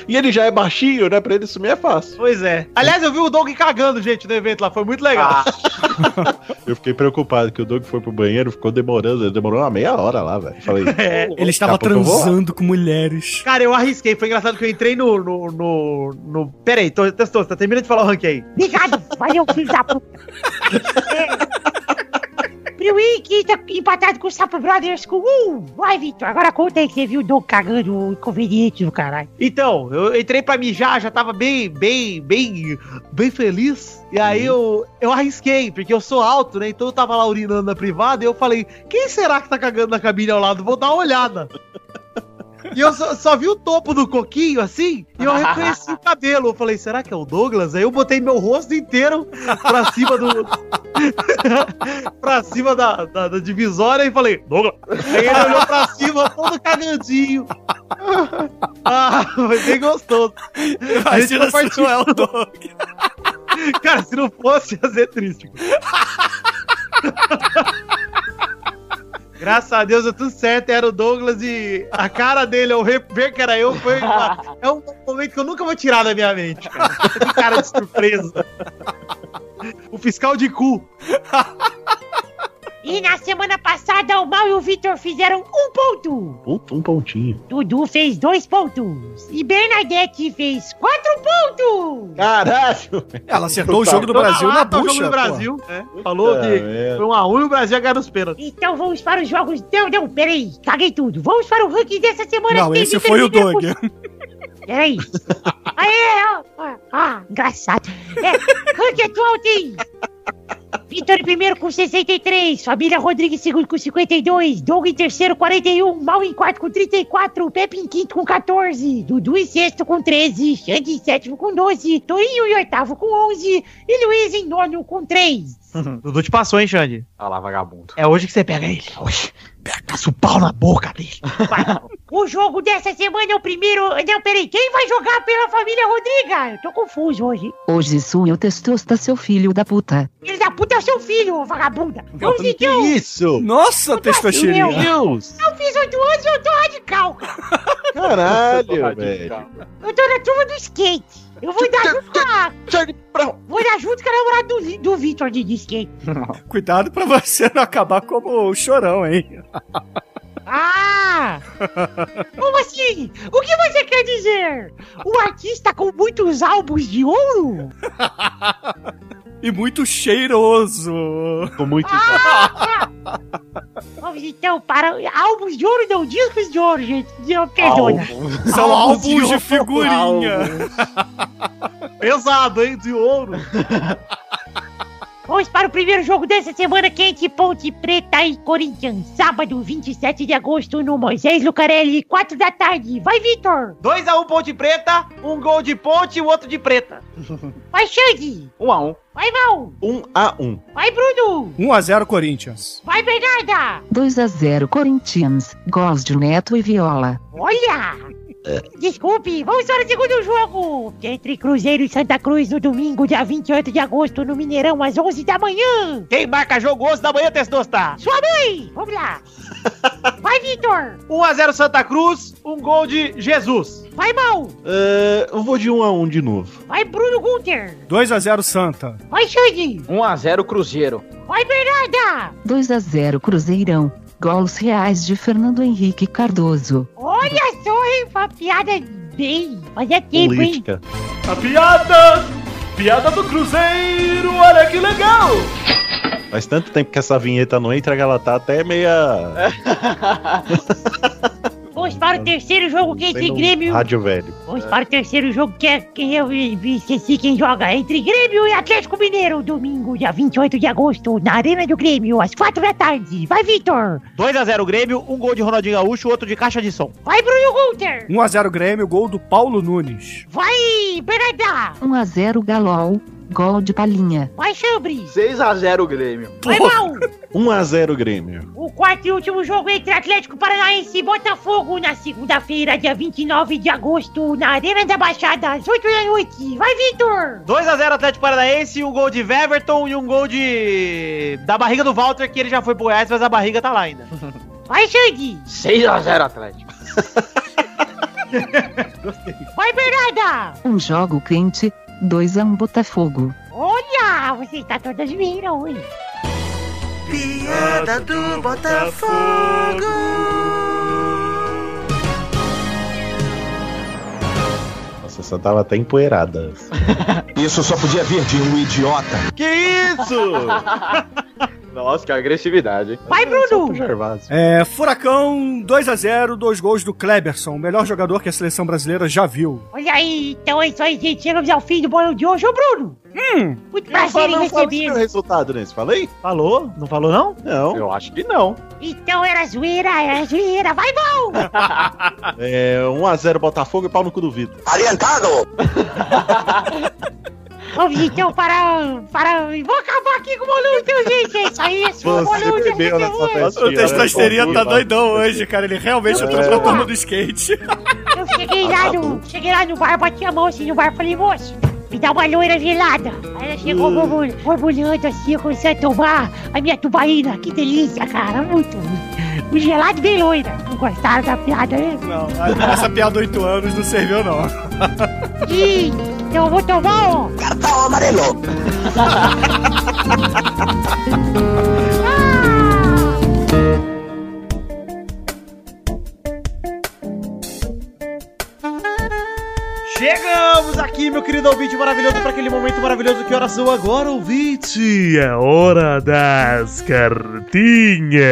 E ele já é baixinho, né? Pra ele sumir é fácil. Pois é. Aliás, eu vi o Doug cagando, gente, no evento lá. Foi muito legal. Eu fiquei preocupado que o Doug foi pro banheiro, ficou demorando. Ele demorou uma meia hora lá, velho. Falei, É. Ele estava transando com mulheres. Cara, eu arrisquei. Foi engraçado que eu entrei no. no, no, no... Pera aí, tô, testou, tá terminando de falar o ranking aí. Obrigado, valeu, filho da puta. Priui, que tá empatado com o Sapo Brothers com um. Vai, Vitor, agora conta aí que você viu o Dom cagando o inconveniente do caralho. Então, eu entrei pra mijar, já tava bem, bem, bem, bem feliz. E aí eu, eu arrisquei, porque eu sou alto, né? Então eu tava lá urinando na privada e eu falei, quem será que tá cagando na cabine ao lado? Vou dar uma olhada. E eu só, só vi o topo do coquinho, assim, e eu reconheci o cabelo. Eu falei, será que é o Douglas? Aí eu botei meu rosto inteiro pra cima do... pra cima da, da, da divisória e falei, Douglas. Aí ele olhou pra cima, todo cagadinho. Ah, foi bem gostoso. Imagina se não é o compartilhou. Doug. Cara, se não fosse, ia ser triste. Graças a Deus, deu tudo certo. Era o Douglas e a cara dele, ao ver que era eu, foi uma- é um momento que eu nunca vou tirar da minha mente. Cara, Que cara de surpresa. O fiscal de cu. E na semana passada, o Mal e o Vitor fizeram um ponto. um, um pontinho. Dudu fez dois pontos. E Bernadette fez quatro pontos. Caralho! Ela acertou o jogo do Brasil na Tá o jogo bucha. do. Brasil. né? Falou que merda. foi um a um e o Brasil ia ganhar nos pênaltis. Então vamos para os jogos. Não, não, peraí. Caguei tudo. Vamos para o ranking dessa semana. Não, esse foi o Doug. Peraí. Aê, ó. Ah, Ah, engraçado. É, ranking atual tem. Vitor em primeiro com 63, Família Rodrigues em segundo com 52, Doug em terceiro 41, Mal em quarto com 34, Pepe em quinto com 14, Dudu em sexto com 13, Xande em sétimo com 12, Torinho em oitavo com 11 e Luiz em nono com 3. Dudu te passou, hein, Xande? Olha lá, vagabundo. É hoje que você pega ele. Hoje. Pega, caça o pau na boca dele. O jogo dessa semana é o primeiro. Não, peraí, quem vai jogar pela família Rodriga? Eu tô confuso hoje. Hoje sou eu testosta seu filho da puta. Filho da puta é o seu filho, ô vagabunda. Vamos Que então. isso? Nossa, testosterinha. Meu Deus! Eu fiz 8 anos e eu tô radical, cara. Caralho, velho. Eu tô na turma do skate. Eu vou dar junto com a. Vou dar junto com a namorada do, do Victor de, de skate. Cuidado pra você não acabar como o chorão, hein? Ah! Como assim? O que você quer dizer? Um artista com muitos álbuns de ouro? E muito cheiroso. Com muito. Vamos então para álbuns de ouro, não discos de ouro, gente. Perdona. São Álbuns de álbuns de figurinha. Pesado, hein? De ouro. Vamos para o primeiro jogo dessa semana quente, Ponte Preta e Corinthians. Sábado, 27 de agosto, no Moisés Lucarelli, 4 da tarde. Vai, Vitor! 2x1 Ponte Preta, um gol de Ponte e o outro de Preta. Vai, Xande! Um a um. Vai, Mal! 1 a 1 Vai, Bruno! 1x0 Corinthians. Vai, Bernarda! 2 a 0 Corinthians. Gols de Neto e Viola. Olha! Desculpe, vamos para o segundo jogo! Entre Cruzeiro e Santa Cruz no domingo, dia 28 de agosto, no Mineirão, às 11 da manhã! Quem marca jogo 11 da manhã, Testosta? Sua mãe! Vamos lá! Vai, Vitor! 1x0 Santa Cruz, um gol de Jesus. Vai, Mal! É, eu vou de 1 a 1 de novo. Vai, Bruno Gunter! 2x0 Santa. Vai, Xande! 1 a 0 Cruzeiro. Vai, Bernarda! 2 a 0 Cruzeirão. Gols reais de Fernando Henrique Cardoso. Olha só, hein? Uma piada bem. Fazia tempo, hein? Política. A piada! Piada do Cruzeiro, olha que legal! Faz tanto tempo que essa vinheta não entra que ela tá até meia. Vamos para o terceiro jogo que é entre Grêmio. Rádio velho. Vamos para o terceiro jogo que é quem eu esqueci quem joga. Entre Grêmio e Atlético Mineiro, domingo, dia 28 de agosto, na Arena do Grêmio, às 4 da tarde. Vai, Vitor! 2x0 Grêmio, um gol de Ronaldinho Gaúcho, outro de caixa de som. Vai, Bruno Gunter! 1x0 Grêmio, gol do Paulo Nunes. Vai, Bernarda! 1 a 0 Galol. Gol de Palinha. Vai, Chambre! 6 a 0 Grêmio. Vai, Mal! 1 a 0 Grêmio. O quarto e último jogo entre Atlético Paranaense e Botafogo na segunda-feira, dia 29 de agosto, na Arena da Baixada, às 8 da noite. Vai, Vitor! 2x0 Atlético Paranaense, um gol de Weverton e um gol de. da barriga do Walter, que ele já foi pro Goiás, mas a barriga tá lá ainda. Vai, Xande! 6 a 0 Atlético. Vai, Bernarda! Um jogo quente. 2 a 1 Botafogo. Olha, você está todas viram, hein? Piada do Botafogo. Nossa, essa tava até empoeirada. Isso só podia vir de um idiota. Que isso? Nossa, que agressividade, hein? Vai, Bruno! Gervásio. É, Furacão 2x0, dois gols do Kleberson, o melhor jogador que a seleção brasileira já viu. Olha aí, então é isso aí, gente. Chegamos ao fim do bolão de hoje. Ô, Bruno! Hum, Muito prazer em não receber. resultado nesse, falei? Falou? Não falou, não? Não. Eu acho que não. Então era zoeira, era zoeira. Vai, bom! É 1x0 Botafogo e pau no cu do Vitor. Vamos então para. para... Vou acabar aqui com o bolão, então, gente. É isso aí, esse é o Você bolão dessa bebeu nessa semana. festinha. o Testosterinha né? tá doidão hoje, cara. Ele realmente entrou pra turma do skate. Eu cheguei lá no. Cheguei lá no bar, bati a mão assim no bar falei, moço, me dá uma loira gelada. Aí ela chegou borbulhando, borbulhando assim, eu comecei a tomar a minha tubaína. Que delícia, cara. Muito. Um gelado bem loira. Não gostaram da piada, né? Não, essa piada 8 anos não serviu, não. Ih, então eu vou tomar, ó. Chegamos aqui, meu querido ouvinte maravilhoso, para aquele momento maravilhoso que horas são agora, ouvinte. É hora das cartinhas.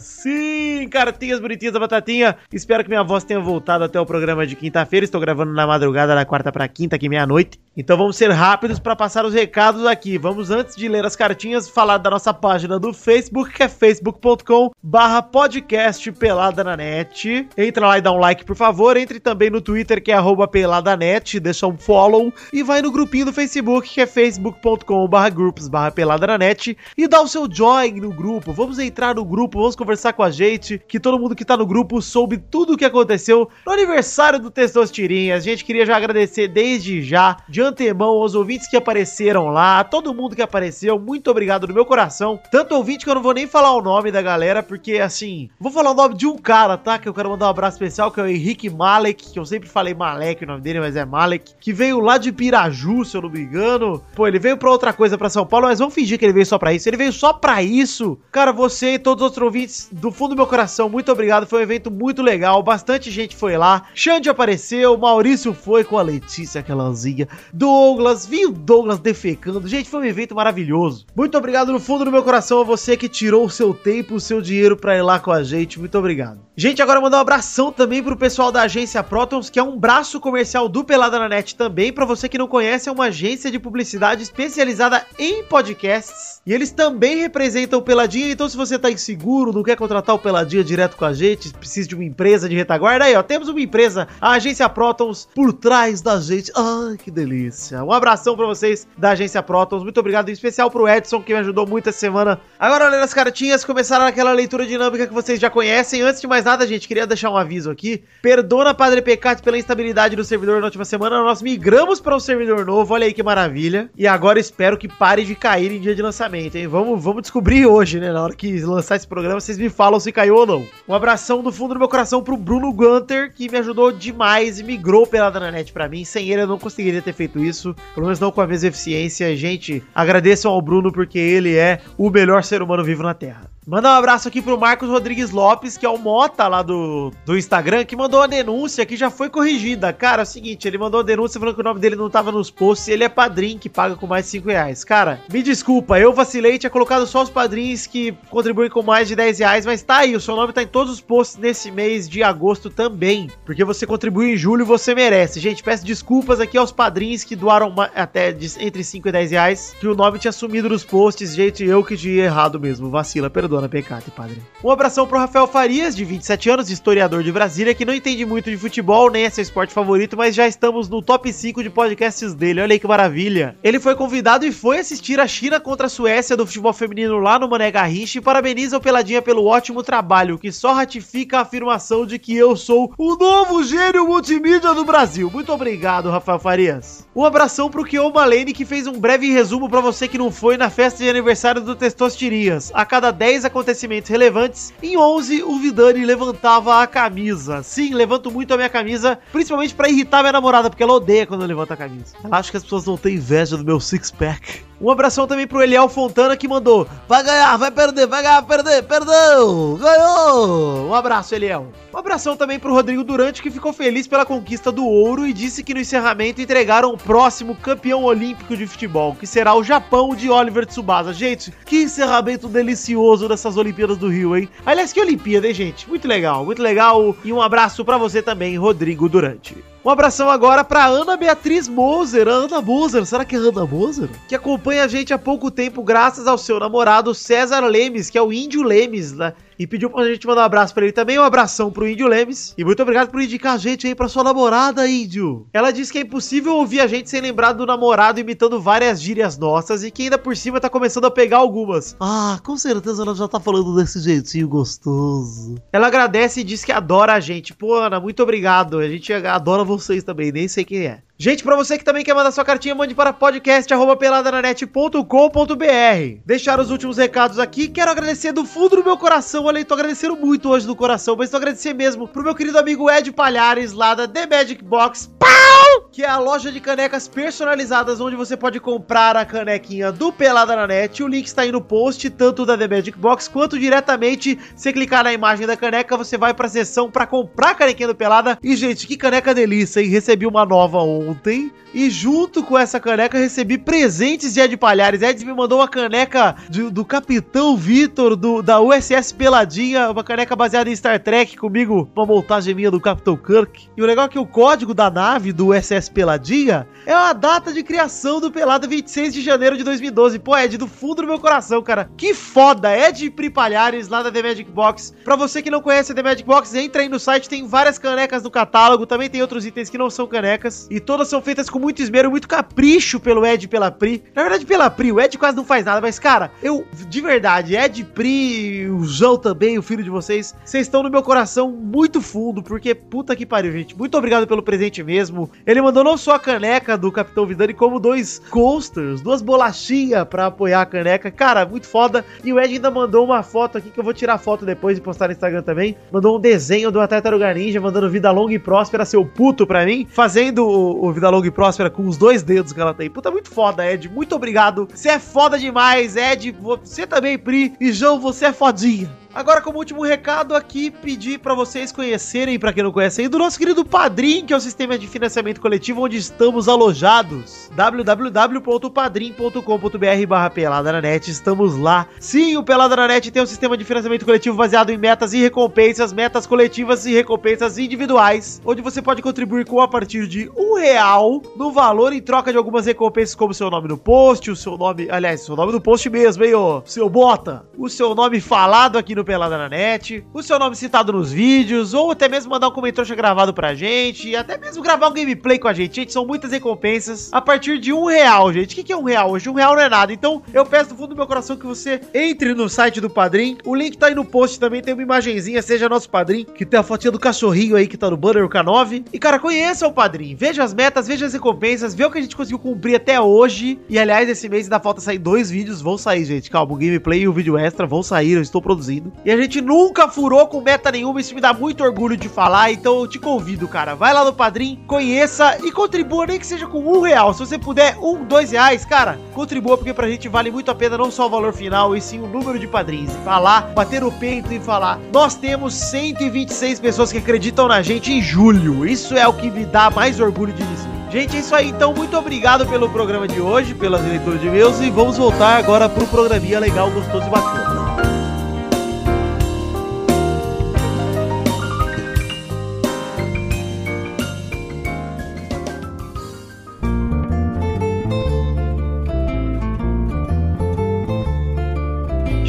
Sim, cartinhas bonitinhas da batatinha. Espero que minha voz tenha voltado até o programa de quinta-feira. Estou gravando na madrugada da quarta para quinta, aqui meia-noite. Então vamos ser rápidos para passar os recados aqui. Vamos, antes de ler as cartinhas, falar da nossa página do Facebook, que é facebook.com barra podcast Pelada na Net. Entra lá e dá um like, por favor. Entre também no Twitter, que é arroba peladanet, deixa um follow. E vai no grupinho do Facebook, que é facebook.com barra groups barra pelada na net. E dá o seu join no grupo. Vamos entrar no grupo, vamos conversar com a gente. Que todo mundo que tá no grupo soube tudo o que aconteceu no aniversário do Testosterinhas. A gente queria já agradecer desde já, de antemão, aos ouvintes que apareceram lá, a todo mundo que apareceu. Muito obrigado do meu coração. Tanto ouvinte que eu não vou nem falar o nome da galera, porque assim, vou falar o nome de um cara, tá? Que eu quero mandar um abraço especial, que é o Henrique Malek, que eu sempre falei Malek o nome dele, mas é Malek, que veio lá de Piraju, se eu não me engano. Pô, ele veio pra outra coisa pra São Paulo, mas vamos fingir que ele veio só pra isso. Ele veio só pra isso. Cara, você e todos os outros ouvintes, do fundo do meu coração, muito obrigado. Foi um evento muito legal, bastante gente foi lá. Xande apareceu, Maurício foi com a Letícia, aquela anzinha. Douglas, vi o Douglas defecando. Gente, foi um evento maravilhoso. Muito obrigado no fundo do meu coração a você que tirou o seu tempo, o seu dinheiro pra ir lá com a gente. Muito obrigado. Gente, agora mandar um abração também pro pessoal da agência Protons, que é um braço comercial do Pelada na Net também. Pra você que não conhece, é uma agência de publicidade especializada em podcasts. E eles também representam o Peladinha, então se você tá inseguro, não quer contratar o Peladinha direto com a gente, precisa de uma empresa de retaguarda, aí ó, temos uma empresa, a agência Protons, por trás da gente. Ai, que delícia. Um abração pra vocês da agência Protons, muito obrigado, em especial pro Edson, que me ajudou muito essa semana. Agora, olhando as cartinhas, começaram aquela leitura dinâmica que vocês já conhecem. Antes de mais nada, gente, queria deixar um aviso aqui. Perdona, Padre Pecati, pela instabilidade do servidor na última semana, nós migramos para um servidor novo, olha aí que maravilha. E agora espero que pare de cair em dia de lançamento, hein? Vamos, vamos descobrir hoje, né? Na hora que lançar esse programa, vocês me falam se caiu ou não. Um abração do fundo do meu coração pro Bruno Gunter, que me ajudou demais e migrou pela Dananet pra mim. Sem ele eu não conseguiria ter feito isso, pelo menos não com a mesma eficiência. Gente, agradeçam ao Bruno porque ele é o melhor ser humano vivo na Terra. Manda um abraço aqui pro Marcos Rodrigues Lopes, que é o Mota lá do, do Instagram, que mandou uma denúncia que já foi corrigida. Cara, é o seguinte, ele mandou uma denúncia falando que o nome dele não tava nos posts e ele é padrinho que paga com mais de 5 reais. Cara, me desculpa, eu vacilei, tinha colocado só os padrinhos que contribuem com mais de 10 reais, mas tá aí, o seu nome tá em todos os posts nesse mês de agosto também, porque você contribuiu em julho você merece. Gente, peço desculpas aqui aos padrinhos que doaram até de, entre 5 e 10 reais, que o nome tinha sumido nos posts, gente, eu que tinha errado mesmo, vacila, perdão perdona, pecado, padre. Um abração pro Rafael Farias, de 27 anos, historiador de Brasília, que não entende muito de futebol, nem é seu esporte favorito, mas já estamos no top 5 de podcasts dele. Olha aí que maravilha. Ele foi convidado e foi assistir a China contra a Suécia do futebol feminino lá no Mané Garrincha e parabeniza o Peladinha pelo ótimo trabalho, que só ratifica a afirmação de que eu sou o novo gênio multimídia do Brasil. Muito obrigado, Rafael Farias. Um abração pro Kyo Malene, que fez um breve resumo para você que não foi na festa de aniversário do Testostirias. A cada 10 acontecimentos relevantes, em 11 o Vidani levantava a camisa. Sim, levanto muito a minha camisa, principalmente para irritar minha namorada, porque ela odeia quando eu levanto a camisa. Ela acha que as pessoas não têm inveja do meu six-pack. Um abração também pro Eliel Fontana que mandou: Vai ganhar, vai perder, vai ganhar, perder, perdeu, ganhou. Um abraço, Eliel. Um abração também pro Rodrigo Durante que ficou feliz pela conquista do ouro e disse que no encerramento entregaram o próximo campeão olímpico de futebol, que será o Japão de Oliver Tsubasa. Gente, que encerramento delicioso dessas Olimpíadas do Rio, hein? Aliás, que Olimpíada, hein, gente? Muito legal, muito legal. E um abraço para você também, Rodrigo Durante. Um abração agora pra Ana Beatriz Moser. Ana Moser, será que é Ana Moser? Que acompanha a gente há pouco tempo, graças ao seu namorado César Lemes, que é o Índio Lemes, né? E pediu pra gente mandar um abraço pra ele também. Um abração pro Índio Lemes. E muito obrigado por indicar a gente aí pra sua namorada, Índio. Ela disse que é impossível ouvir a gente sem lembrar do namorado imitando várias gírias nossas e que ainda por cima tá começando a pegar algumas. Ah, com certeza ela já tá falando desse jeitinho gostoso. Ela agradece e diz que adora a gente. Pô, Ana, muito obrigado. A gente adora vocês também, nem sei quem é. Gente, pra você que também quer mandar sua cartinha, mande para podcast.peladananet.com.br. Deixar os últimos recados aqui. Quero agradecer do fundo do meu coração. Olha, tô agradecendo muito hoje do coração, mas tô agradecer mesmo pro meu querido amigo Ed Palhares, lá da The Magic Box. Pau! Que é a loja de canecas personalizadas, onde você pode comprar a canequinha do Pelada na Net. O link está aí no post, tanto da The Magic Box quanto diretamente. Se clicar na imagem da caneca, você vai pra seção pra comprar a canequinha do Pelada. E, gente, que caneca delícia, hein? Recebi uma nova ontem. E junto com essa caneca recebi presentes de Ed Palhares. Ed me mandou uma caneca do, do Capitão Vitor do, da USS Peladinha, uma caneca baseada em Star Trek comigo, uma montagem minha do Capitão Kirk. E o legal é que o código da nave do USS Peladinha é a data de criação do Pelada 26 de janeiro de 2012. Pô, Ed, do fundo do meu coração, cara. Que foda! Ed Pri Palhares lá da The Magic Box. Pra você que não conhece a The Magic Box, entra aí no site, tem várias canecas no catálogo, também tem outros itens que não são canecas. E todas são feitas com muito esmero, muito capricho pelo Ed e pela Pri. Na verdade, pela Pri, o Ed quase não faz nada, mas cara, eu, de verdade, Ed, Pri, o João também, o filho de vocês, vocês estão no meu coração muito fundo, porque puta que pariu, gente. Muito obrigado pelo presente mesmo. Ele mandou não só a caneca do Capitão Vidani, como dois coasters, duas bolachinhas pra apoiar a caneca. Cara, muito foda. E o Ed ainda mandou uma foto aqui que eu vou tirar foto depois e postar no Instagram também. Mandou um desenho de uma tartaruga ninja, mandando vida longa e próspera, seu puto pra mim, fazendo o, o Vida Longa e Próspera com os dois dedos que ela tem. Puta, muito foda, Ed. Muito obrigado. Você é foda demais, Ed. Você também, Pri. E João, você é fodinha. Agora, como último recado aqui, pedir pra vocês conhecerem, pra quem não conhece ainda, o nosso querido Padrim, que é o sistema de financiamento coletivo onde estamos alojados. www.padrim.com.br barra Pelada na Net, estamos lá. Sim, o Pelada na Net tem um sistema de financiamento coletivo baseado em metas e recompensas, metas coletivas e recompensas individuais, onde você pode contribuir com a partir de um real no valor em troca de algumas recompensas, como seu nome no post, o seu nome, aliás, seu nome no post mesmo, hein, ô, seu bota, o seu nome falado aqui no Pelada na Net, o seu nome citado nos vídeos, ou até mesmo mandar um comentário gravado pra gente, e até mesmo gravar um gameplay com a gente. Gente, são muitas recompensas a partir de um real, gente. O que, que é um real? Hoje um real não é nada. Então, eu peço do fundo do meu coração que você entre no site do Padrim. O link tá aí no post também, tem uma imagenzinha, seja nosso Padrim, que tem a fotinha do cachorrinho aí que tá no banner, o K9. E, cara, conheça o Padrim. Veja as metas, veja as recompensas, vê o que a gente conseguiu cumprir até hoje. E, aliás, esse mês ainda falta sair dois vídeos. Vão sair, gente. Calma, o gameplay e o vídeo extra vão sair, eu estou produzindo. E a gente nunca furou com meta nenhuma, isso me dá muito orgulho de falar. Então, eu te convido, cara. Vai lá no Padrim, conheça e contribua, nem que seja com um real. Se você puder, um, dois reais, cara, contribua, porque pra gente vale muito a pena não só o valor final, e sim o número de padrinhos. Falar, bater o peito e falar. Nós temos 126 pessoas que acreditam na gente em julho. Isso é o que me dá mais orgulho de dizer. Gente, é isso aí. Então, muito obrigado pelo programa de hoje, pelas leituras de meus, e vamos voltar agora pro programinha legal, gostoso e bacana.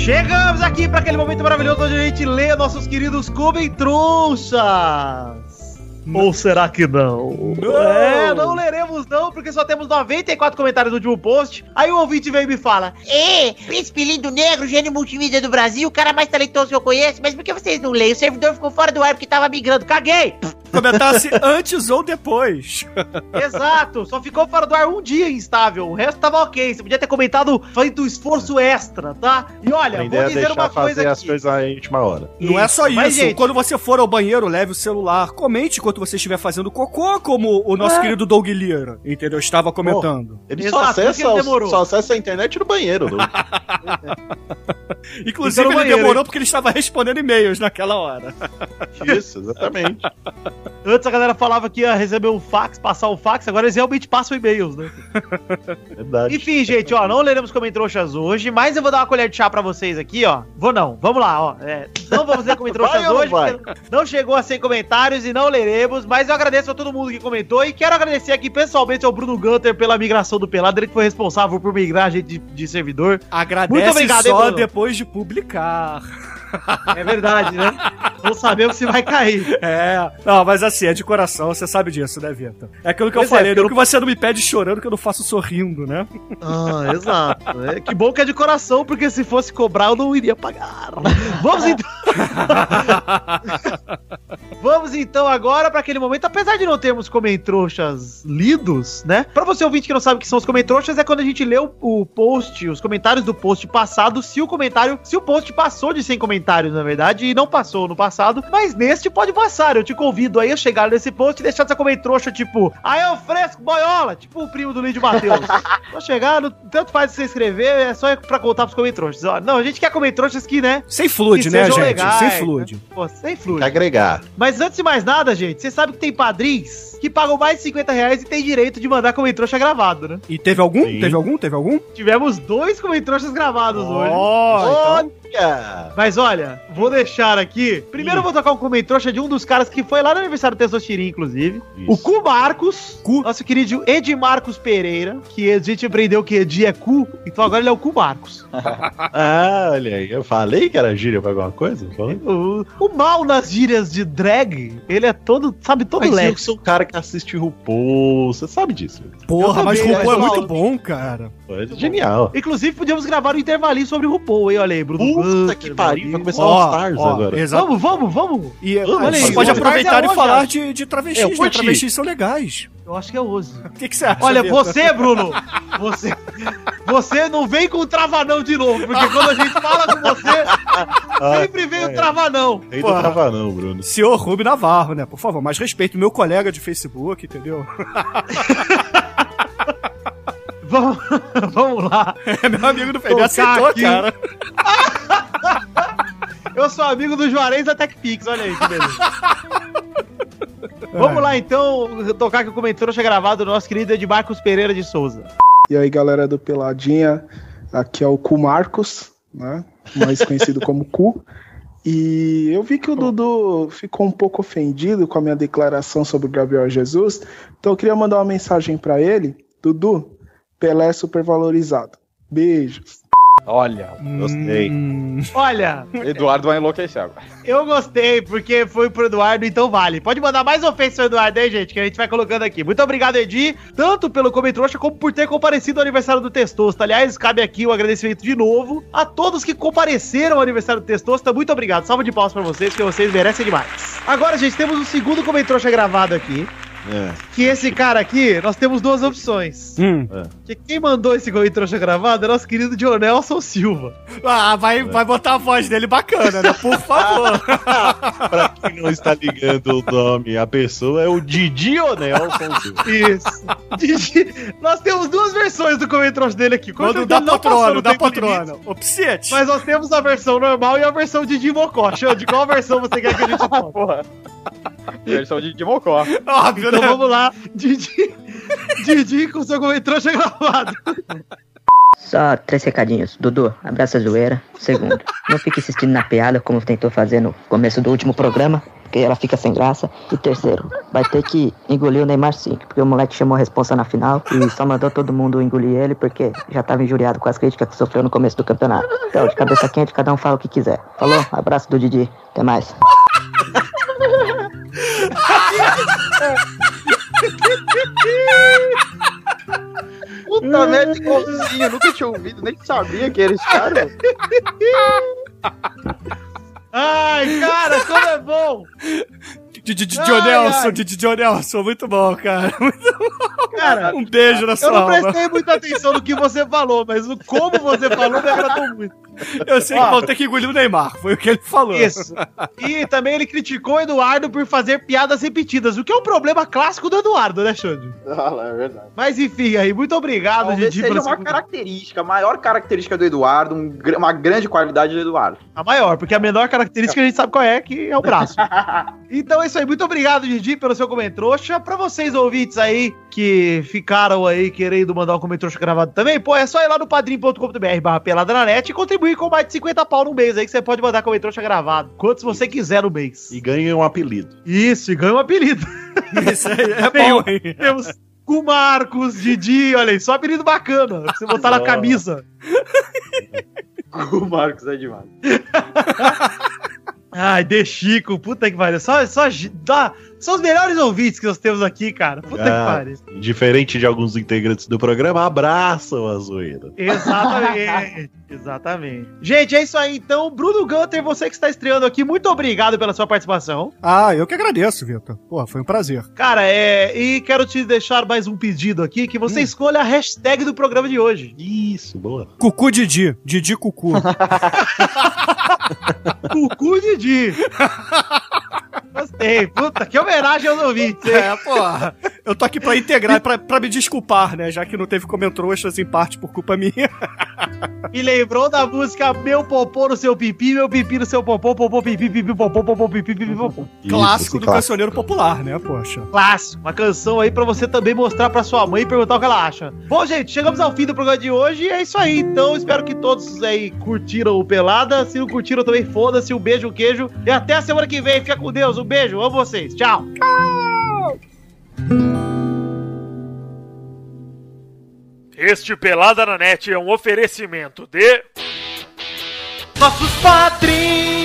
Chegamos aqui para aquele momento maravilhoso onde a gente lê nossos queridos Comentrouxas. Ou será que não? É, não leremos não, porque só temos 94 comentários no último post. Aí o ouvinte vem e me fala: Ê, príncipe lindo negro, gênio multimídia do Brasil, o cara mais talentoso que eu conheço, mas por que vocês não leem? O servidor ficou fora do ar porque tava migrando. Caguei! Comentasse antes ou depois. Exato, só ficou fora do ar um dia instável, o resto tava ok. Você podia ter comentado feito esforço extra, tá? E olha, Aprender vou dizer deixar uma fazer coisa as aqui. coisas em última hora. Não é só isso. Mas, gente- Quando você for ao banheiro, leve o celular. Comente enquanto você estiver fazendo cocô, como o nosso É. querido Doug Lira, entendeu? Estava comentando. Ele Exato, só, acessa, ele demorou? só acessa a internet no banheiro. Doug. Inclusive, Então, ele banheiro, demorou hein? porque ele estava respondendo e-mails naquela hora. Isso, exatamente. Antes a galera falava que ia receber um fax, passar um fax, agora eles realmente passam e-mails, né? Verdade. Enfim, gente, ó, não leremos comentroxas hoje, mas eu vou dar uma colher de chá pra vocês aqui, ó. Vou não, vamos lá, ó. É, não vamos ler comentroxas não hoje, vai? porque não chegou a 100 comentários e não leremos, mas eu agradeço a todo mundo que comentou e quero agradecer aqui pessoalmente ao Bruno Gunter pela migração do Pelado, ele que foi responsável por migrar a gente de, de servidor. Agradece Muito obrigado, hein, só Bruno? depois de publicar. É verdade, né? Não sabemos se vai cair. É. Não, mas assim, é de coração, você sabe disso, né, Vitor? É aquilo que Pois eu é, falei, porque né? que você não me pede chorando que eu não faço sorrindo, né? Ah, exato. É, que bom que é de coração, porque se fosse cobrar eu não iria pagar. Vamos então. Vamos então agora para aquele momento, apesar de não termos comentroxas lidos, né? Para você ouvinte que não sabe o que são os comentroxas, é quando a gente lê o, o post, os comentários do post passado, se o comentário, se o post passou de 100 comentários, na verdade, e não passou no passado, mas neste pode passar. Eu te convido aí a chegar nesse post e deixar essa comentrouxa, tipo, aí é o fresco boiola, tipo o primo do Lídio Matheus. Só chegar, no- tanto faz você escrever, é só pra contar pros comentroxas. Ó, Não, a gente quer comentroxas que, né? Sem flude, que né, gente? legais, Sem flude. né? Pô, sem Tem fluide. que agregar. Mas antes de mais nada, gente, você sabe que tem padrinhos que pagam mais de 50 reais e tem direito de mandar comentrouxa gravado, né? E teve algum? Sim. Teve algum? Teve algum? Tivemos dois comentrouxas gravados hoje. Ó, então. Olha! Mas olha, vou deixar aqui. Primeiro eu vou tocar um comentrouxa de um dos caras que foi lá no aniversário do Testostirinha, inclusive. O Isso. Cu Marcos. Nosso querido Ed Marcos Pereira. Que a gente aprendeu que Edi é cu. Então agora ele é o Cu Marcos. Ah, olha aí. Eu falei que era gíria pra alguma coisa? Falei. O, o mal nas gírias de drag, ele é todo, sabe, todo Mas eu leve. que sou o cara que assiste RuPaul, você sabe disso. Porra, Eu mas também, RuPaul é mas, muito ó, bom, cara. Foi genial. Inclusive, podíamos gravar um intervalinho sobre o RuPaul, hein? Olha aí, Bruno. Puta que pariu, vai começar Ó, All Stars ó, agora. Exato. Vamos, vamos, vamos. E Olha a aí, gente pode aproveitar é e falar de, de travestis, né? curti. Travestis são legais. Eu acho que é hoje. O que, que você acha? Olha, Vitor? você, Bruno, você, você não vem com travanão de novo, porque quando a gente fala com você, sempre vem o travanão. Rei do. Travanão, Bruno. Senhor Rubio Navarro, né? Por favor, mais respeito. Meu colega de Facebook, entendeu? Vamos, vamos lá. É meu amigo do Facebook. Aceitou, aqui. cara. Eu Eu sou amigo do Juarez da TechPix, olha aí que beleza. Vamos lá então, tocar aqui o comentário gravado do nosso querido Edmarcos Pereira de Souza. E aí, galera do Peladinha, aqui é o Cu Marcos, né? Mais conhecido como Cu. E eu vi que o Dudu ficou um pouco ofendido com a minha declaração sobre o Gabriel Jesus, então eu queria mandar uma mensagem para ele. Dudu, Pelé é supervalorizado. Beijos. Olha, Gostei. Hum, Olha, Eduardo vai enlouquecer agora. eu gostei porque foi pro Eduardo, então vale. Pode mandar mais ofensas pro Eduardo aí, gente, que a gente vai colocando aqui. Muito obrigado, Edi, tanto pelo comentário como por ter comparecido ao aniversário do Testosta. Aliás, cabe aqui o agradecimento de novo a todos que compareceram ao aniversário do Testosta. Muito obrigado. Salva de palmas pra vocês, que vocês merecem demais. Agora, gente, temos o segundo comentário gravado aqui. É. Que esse cara aqui, nós temos duas opções. hum. Que quem mandou esse comentário gravado é nosso querido Dionelson Silva. Ah, vai, vai botar a voz dele bacana, né? Por favor. Pra quem não está ligando o nome, a pessoa é o Didi Onelson Silva. Isso. Didi- Nós temos duas versões do comentário dele aqui. O Quando dá patrono, no dá patrono. Opsete. Mas nós temos a versão normal e a versão de Dimocó. Xande, qual versão você quer que a gente fale? Versão de, de Mocó. Óbvio, Então né? vamos lá, Didi. Didi com seu comentário gravado. Só três recadinhos. Dudu, abraça a zoeira. Segundo, não fique insistindo na piada como tentou fazer no começo do último programa, porque ela fica sem graça. E terceiro, vai ter que engolir o Neymar sim, porque o moleque chamou a responsa na final e só mandou todo mundo engolir ele porque já tava injuriado com as críticas que sofreu no começo do campeonato. Então, de cabeça quente, cada um fala o que quiser. Falou? Abraço do Didi. Até mais. Puta merda, igualzinho. Eu nunca tinha ouvido, nem sabia que era esse cara. Ai, cara, como é bom! Didi Ai, Dionelson, ai. Didi Dionelson, muito bom, cara. Cara, Um beijo na eu sua não alma. prestei muita atenção no que você falou, mas o como você falou me agradou muito. Eu sei que vão ter que engolir o Neymar, foi o que ele falou. Isso. E também ele criticou o Eduardo por fazer piadas repetidas, o que é um problema clássico do Eduardo, né, Xande? Ah, é verdade. Mas enfim, aí, muito obrigado, Talvez Didi, seja uma sua- característica, a maior característica do Eduardo, um uma grande qualidade do Eduardo. A maior, porque a menor característica a gente sabe qual é, que é o braço. então é isso aí. Muito obrigado, Didi, pelo seu comentário. Pra vocês ouvintes aí que ficaram aí querendo mandar um comentário gravado também, pô, é só ir lá no padrim.com.br barra pelada na net e contribuir com mais de 50 pau no mês aí que você pode mandar comentário gravado. Quantos você quiser no mês. E ganha um apelido. Isso, e ganha um apelido. Isso aí é bom, hein? Temos com Marcos, Didi, olha aí, só apelido bacana. Pra você botar na camisa. O Marcos é demais. Ai, De Chico, puta que pariu. Só, só, dá, são os melhores ouvintes que nós temos aqui, cara. Puta que Ah, pariu. Diferente de alguns integrantes do programa, abraçam a zoeira. Exatamente, exatamente. Gente, é isso aí então. Bruno Gunter, você que está estreando aqui, muito obrigado pela sua participação. Ah, eu que agradeço, Vitor. Porra, foi um prazer. Cara, é. E quero te deixar mais um pedido aqui: que você escolha a hashtag do programa de hoje. Isso, boa. Cucu Didi. Didi Cucu. Cucu Didi. Gostei. Puta, que homenagem aos ouvintes, hein? É, porra. Eu tô aqui pra integrar, pra, pra me desculpar, né? Já que não teve comentroxas em parte por culpa minha. E lembrou da música Meu Popô no seu pipi, meu pipi no seu popô, popô, pipi, pipi, popô, popô, pipi, pipi, popô. Isso, Clássico do clássico. cancioneiro popular, né, poxa? Clássico, uma canção aí pra você também mostrar pra sua mãe e perguntar o que ela acha. Bom, gente, chegamos ao fim do programa de hoje e é isso aí. Então, espero que todos aí curtiram o Pelada. Se não curtiram também, foda-se. Um beijo, um queijo. E até a semana que vem. Fica com Deus. Um beijo. Amo vocês. Tchau. Este Pelada na Net é um oferecimento de. Nossos padrinhos!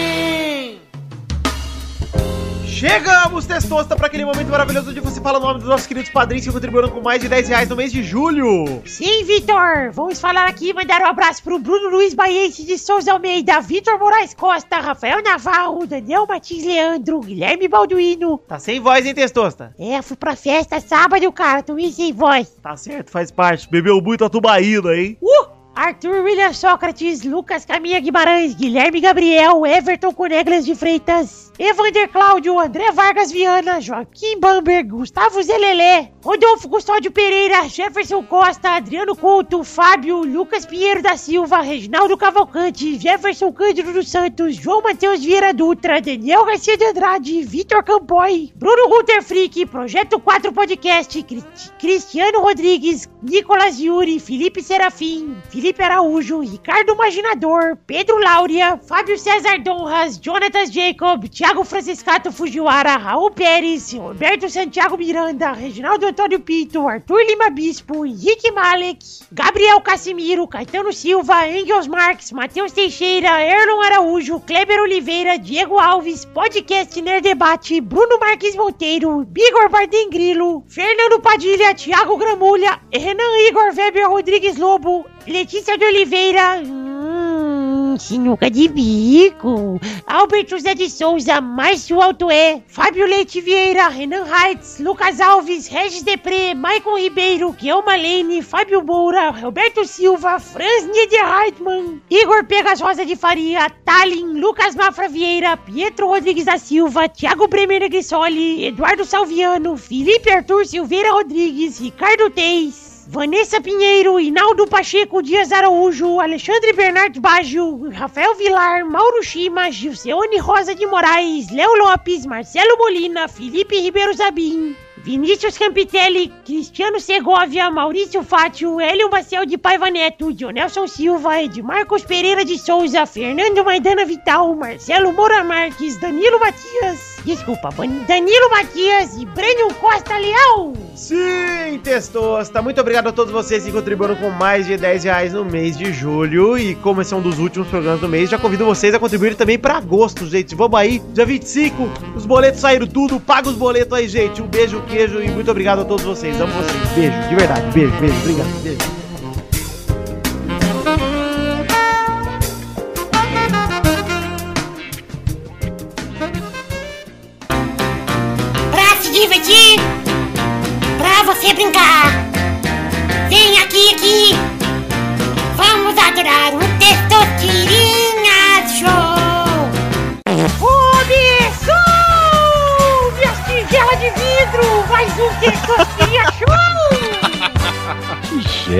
Chegamos, Testosta, para aquele momento maravilhoso onde você fala o nome dos nossos queridos padrinhos que contribuíram com mais de 10 reais no mês de julho. Sim, Vitor! Vamos falar aqui e mandar um abraço pro Bruno Luiz Baiense de Souza Almeida, Vitor Moraes Costa, Rafael Navarro, Daniel Martins Leandro, Guilherme Balduino. Tá sem voz, hein, Testosta? É, fui pra festa sábado, cara, tô meio sem voz. Tá certo, faz parte. Bebeu muita tubaína, hein? Uh! Arthur William Sócrates, Lucas Caminha Guimarães, Guilherme Gabriel, Everton Coneglas de Freitas, Evander Cláudio, André Vargas Viana, Joaquim Bamberg, Gustavo Zelelé, Rodolfo Custódio Pereira, Jefferson Costa, Adriano Couto, Fábio, Lucas Pinheiro da Silva, Reginaldo Cavalcante, Jefferson Cândido dos Santos, João Matheus Vieira Dutra, Daniel Garcia de Andrade, Vitor Campoy, Bruno Gunter Frick, Projeto 4 Podcast, Cri- Cristiano Rodrigues, Nicolas Yuri, Felipe Serafim, Felipe Araújo, Ricardo Imaginador, Pedro Láurea, Fábio César Donras, Jonatas Jacob, Thiago Franciscato Fujiwara, Raul Pérez, Roberto Santiago Miranda, Reginaldo Antônio Pinto, Arthur Lima Bispo, Henrique Malek, Gabriel Casimiro, Caetano Silva, Engels Marques, Matheus Teixeira, Erlon Araújo, Kleber Oliveira, Diego Alves, Podcast Nerd Debate, Bruno Marques Monteiro, Bigor Bardem Grilo, Fernando Padilha, Thiago Gramulha, Renan Igor Weber Rodrigues Lobo, Letícia de Oliveira, hum, sinuca de bico, Albert José de Souza, Márcio Altoé, Fábio Leite Vieira, Renan Heitz, Lucas Alves, Regis Depré, Maicon Ribeiro, Guilherme Lene, Fábio Moura, Roberto Silva, Franz Niederreitmann, Igor Pegas Rosa de Faria, Tallin, Lucas Mafra Vieira, Pietro Rodrigues da Silva, Thiago Bremer Negrissoli, Eduardo Salviano, Felipe Arthur Silveira Rodrigues, Ricardo Teis, Vanessa Pinheiro, Inaldo Pacheco Dias Araújo, Alexandre Bernardo Baggio, Rafael Vilar, Mauro Shima, Gilceone Rosa de Moraes, Léo Lopes, Marcelo Molina, Felipe Ribeiro Zabim, Vinícius Campitelli, Cristiano Segovia, Maurício Fátio, Hélio Maciel de Paiva Neto, Dionelson Silva, Edmarcos Pereira de Souza, Fernando Maidana Vital, Marcelo Moura Marques, Danilo Matias, desculpa, Danilo Matias e Breno Costa Leal. Sim, Testosta. Muito obrigado a todos vocês que contribuíram com mais de 10 reais no mês de julho. E como esse é um dos últimos programas do mês, já convido vocês a contribuir também para agosto, gente. Vamos aí, dia 25, os boletos saíram tudo. Paga os boletos aí, gente. Um beijo, queijo e muito obrigado a todos vocês. Amo vocês. Beijo, de verdade. Beijo, beijo. Obrigado. Beijo.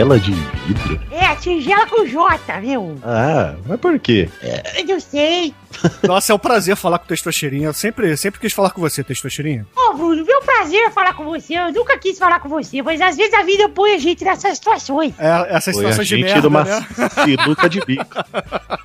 Tigela de vidro? É, tigela com J, viu? Ah, mas por quê? Eu não sei. Nossa, é um prazer falar com o Testosterinha. Eu sempre, sempre quis falar com você, Testosterinha. Ô, Bruno, meu prazer falar com você. Eu nunca quis falar com você, mas às vezes a vida põe a gente nessas situações. É, essas Foi a situações de gente merda, numa né? sinuca de bico.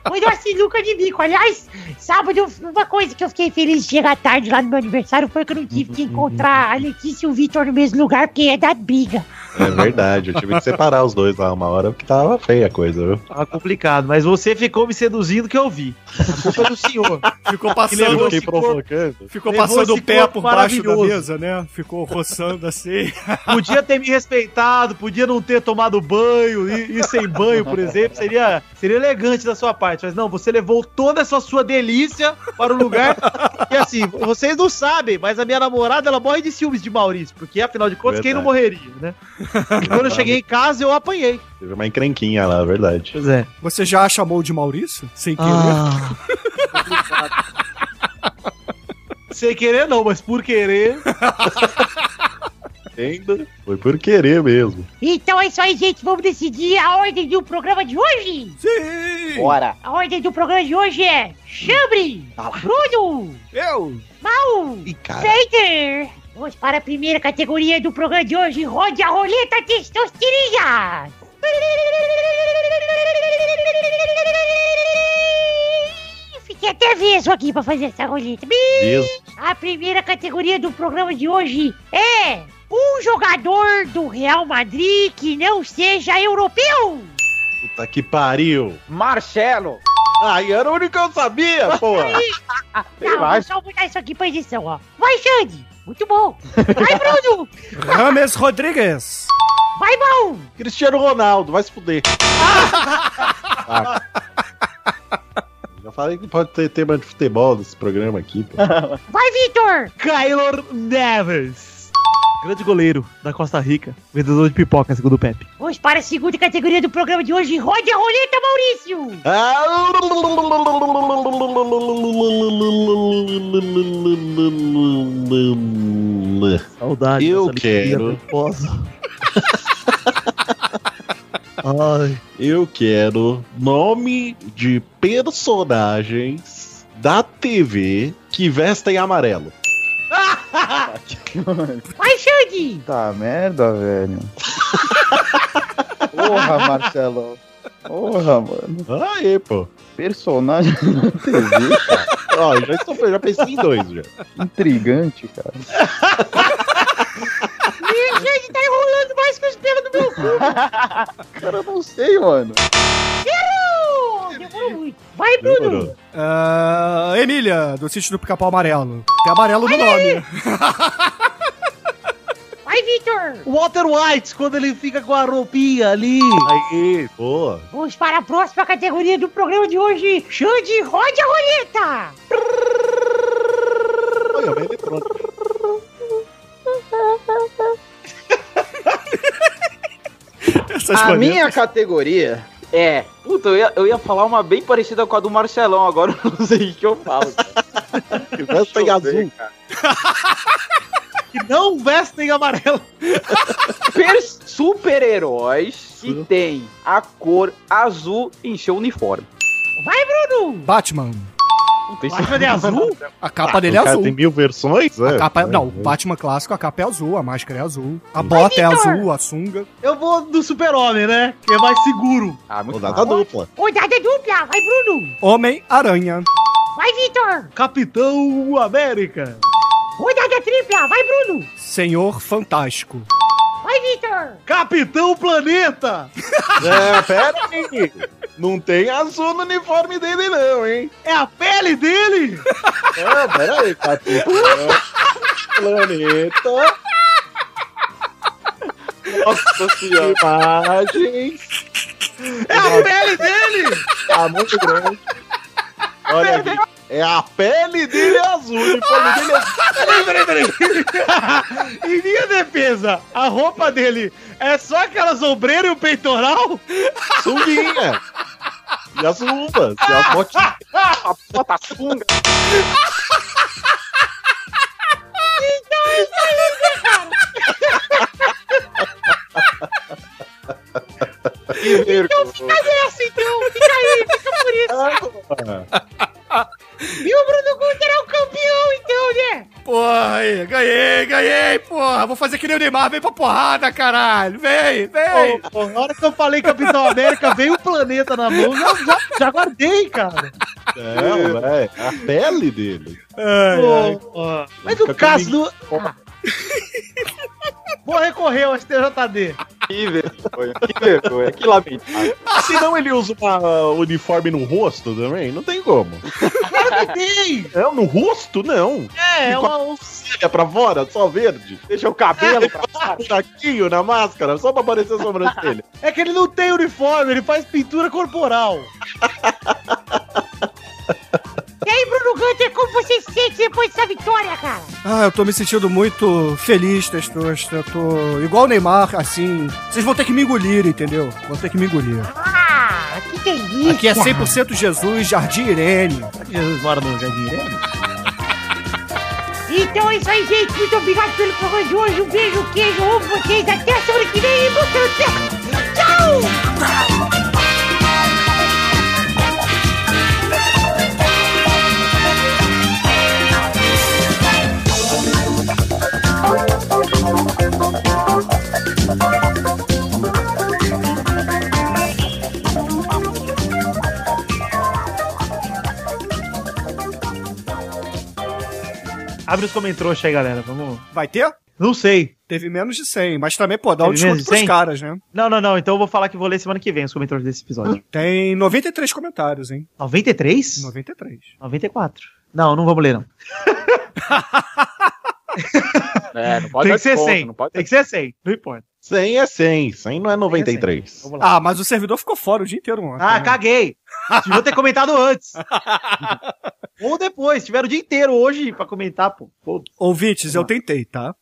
Foi uma sinuca de bico. Aliás, sábado, uma coisa que eu fiquei feliz de chegar tarde lá no meu aniversário foi que eu não tive que encontrar a Letícia e o Vitor no mesmo lugar, porque ia dar briga. É verdade, eu tive que separar os dois lá uma hora porque tava feia a coisa, viu? Tava complicado, mas você ficou me seduzindo que eu vi. A culpa é do senhor. Ficou passando, ficou levou passando o pé por baixo da mesa, né? Ficou roçando assim. Podia ter me respeitado, podia não ter tomado banho, e, e sem banho, por exemplo, seria, seria elegante da sua parte. Mas não, você levou toda essa sua delícia para o lugar. E assim, vocês não sabem, mas a minha namorada ela morre de ciúmes de Maurício, porque afinal de contas, quem não morreria, né? E quando eu cheguei em casa, eu apanhei. Teve uma encrenquinha lá, é verdade. Pois é. Você já a chamou de Maurício? Sem querer? Ah. Sem querer não, mas por querer. Ainda foi por querer mesmo. Então é isso aí, gente. Vamos decidir a ordem do programa de hoje. Sim! Bora. A ordem do programa de hoje é Chambre, Bruno, Eu! Mal. Peter. Vamos para a primeira categoria do programa de hoje. Rode a roleta testosterinha. Fiquei até vesgo aqui pra fazer essa roleta. A primeira categoria do programa de hoje é um jogador do Real Madrid que não seja europeu. Puta que pariu. Marcelo. Ai, era o único que eu sabia, porra. Não, vou só botar isso aqui pra edição, ó. Vai, Xande. Muito bom. Vai, Bruno. Rames Rodrigues! Vai, Mal. Cristiano Ronaldo, vai se fuder. Ah. Já falei que pode ter tema de futebol nesse programa aqui, pô. Vai, Vitor. Kyler Neves. Grande goleiro da Costa Rica. Vendedor de pipoca, segundo o Pepe. Vamos para a segunda categoria do programa de hoje. Rode a roleta, Maurício! Saudade. Eu quero. Ai, Eu quero nome de personagens da TV que vestem amarelo. Vai, Xande! Tá merda, velho. Porra, Marcelo. Porra, mano. Aê, pô. Personagem na TV, cara. Ó, já, estou- já pensei em dois já. Intrigante, cara. Ih, Xande, tá enrolando mais que os pelos do meu cu! Cara, eu não sei, mano. Errou! Demorou muito. Vai, Bruno! Demorou. Ah, Emília, do sítio do Pica-Pau Amarelo. Tem amarelo no nome. Vai, Vitor! Walter White, quando ele fica com a roupinha ali. Aí, pô. Vamos para a próxima categoria do programa de hoje. Xande, rode a roleta! Olha. Essas A minha categoria é. Puta, eu ia, eu ia falar uma bem parecida com a do Marcelão, agora eu não sei o que eu falo. cara. Vestem azul. Que não vestem amarelo. Per- Super-heróis que tem a cor azul em seu uniforme. Vai, Bruno! Batman. Batman é azul? A capa dele é O azul. tem mil versões? A é? capa é, É, não, o é. Batman clássico, a capa é azul, a máscara é azul, a bota é Vitor! azul, a sunga. Eu vou do super-homem, né? Que é mais seguro. Ah, muito Rodada dupla. Rodada dupla! Vai, Bruno! Homem-Aranha. Vai, Vitor! Capitão América. Rodada tripla! Vai, Bruno! Senhor Fantástico. Vai, Vitor! Capitão Planeta. É, pera aí. Não tem azul no uniforme dele, não, hein? É a pele dele. É, pera aí, Capitão. Planeta. Nossa senhora. Imagens. É a pele dele. Tá muito grande. Olha aqui. É a pele dele é azul. Uniforme dele é. Peraí, peraí, peraí. em minha defesa, a roupa dele é só aquelas ombreiras e o peitoral? Sunguinha. E as luvas. E as botinhas. A bota sunga. Que vergonha. Essa então! Fica aí, fica por isso! E o Bruno Guter é o campeão, então, né? Porra, aí, ganhei, ganhei, porra. Vou fazer que nem o Neymar, vem pra porrada, caralho. Vem, vem. Pô, pô, na hora que eu falei Capitão América, veio o planeta na mão, já, já, já guardei, cara. Não, velho. É a pele dele. Pô, pô. Mas o caso do... Ah. Vou recorrer ao STJD. Que vergonha. Que vergonha. Que lamentável. Se não ele usa uma uniforme no rosto também, não tem como. Claro que tem! É, no rosto, não. É, é uma... Olha pra fora, só verde. Deixa o cabelo pra Um buraquinho na máscara, só pra aparecer a sobrancelha. É que ele não tem uniforme, ele faz pintura corporal. E aí, Bruno Gunter, como você se sente depois dessa vitória, cara? Ah, eu tô me sentindo muito feliz, Testosta. Eu tô igual o Neymar, assim. Vocês vão ter que me engolir, entendeu? Vão ter que me engolir. Ah, que delícia! Aqui é 100% Jesus, Jardim Irene. Jesus mora no Jardim Irene? Então é isso aí, gente. Muito obrigado pelo programa de hoje. Um beijo, um queijo, amo vocês. Até a semana que vem. Você... Tchau! Abre os comentários aí, galera. Vamos. Vai ter? Não sei. Teve menos de 100, mas também, pô, dá um Teve desconto menos de pros 100? caras, né? Não, não, não. Então eu vou falar que vou ler semana que vem os comentários desse episódio. Tem 93 comentários, hein? 93? 93. 94. Não, não vamos ler, não. É, não pode Tem que ser desconto, 100. Não pode Tem que ser 100. Não importa. 100 é 100, 100 não é 93. Vamos lá. Ah, mas o servidor ficou fora o dia inteiro ontem. Ah, né? caguei. Devia ter comentado antes. Ou depois. Tiveram o dia inteiro hoje pra comentar, pô. Pô, Ouvintes, eu tentei, tá?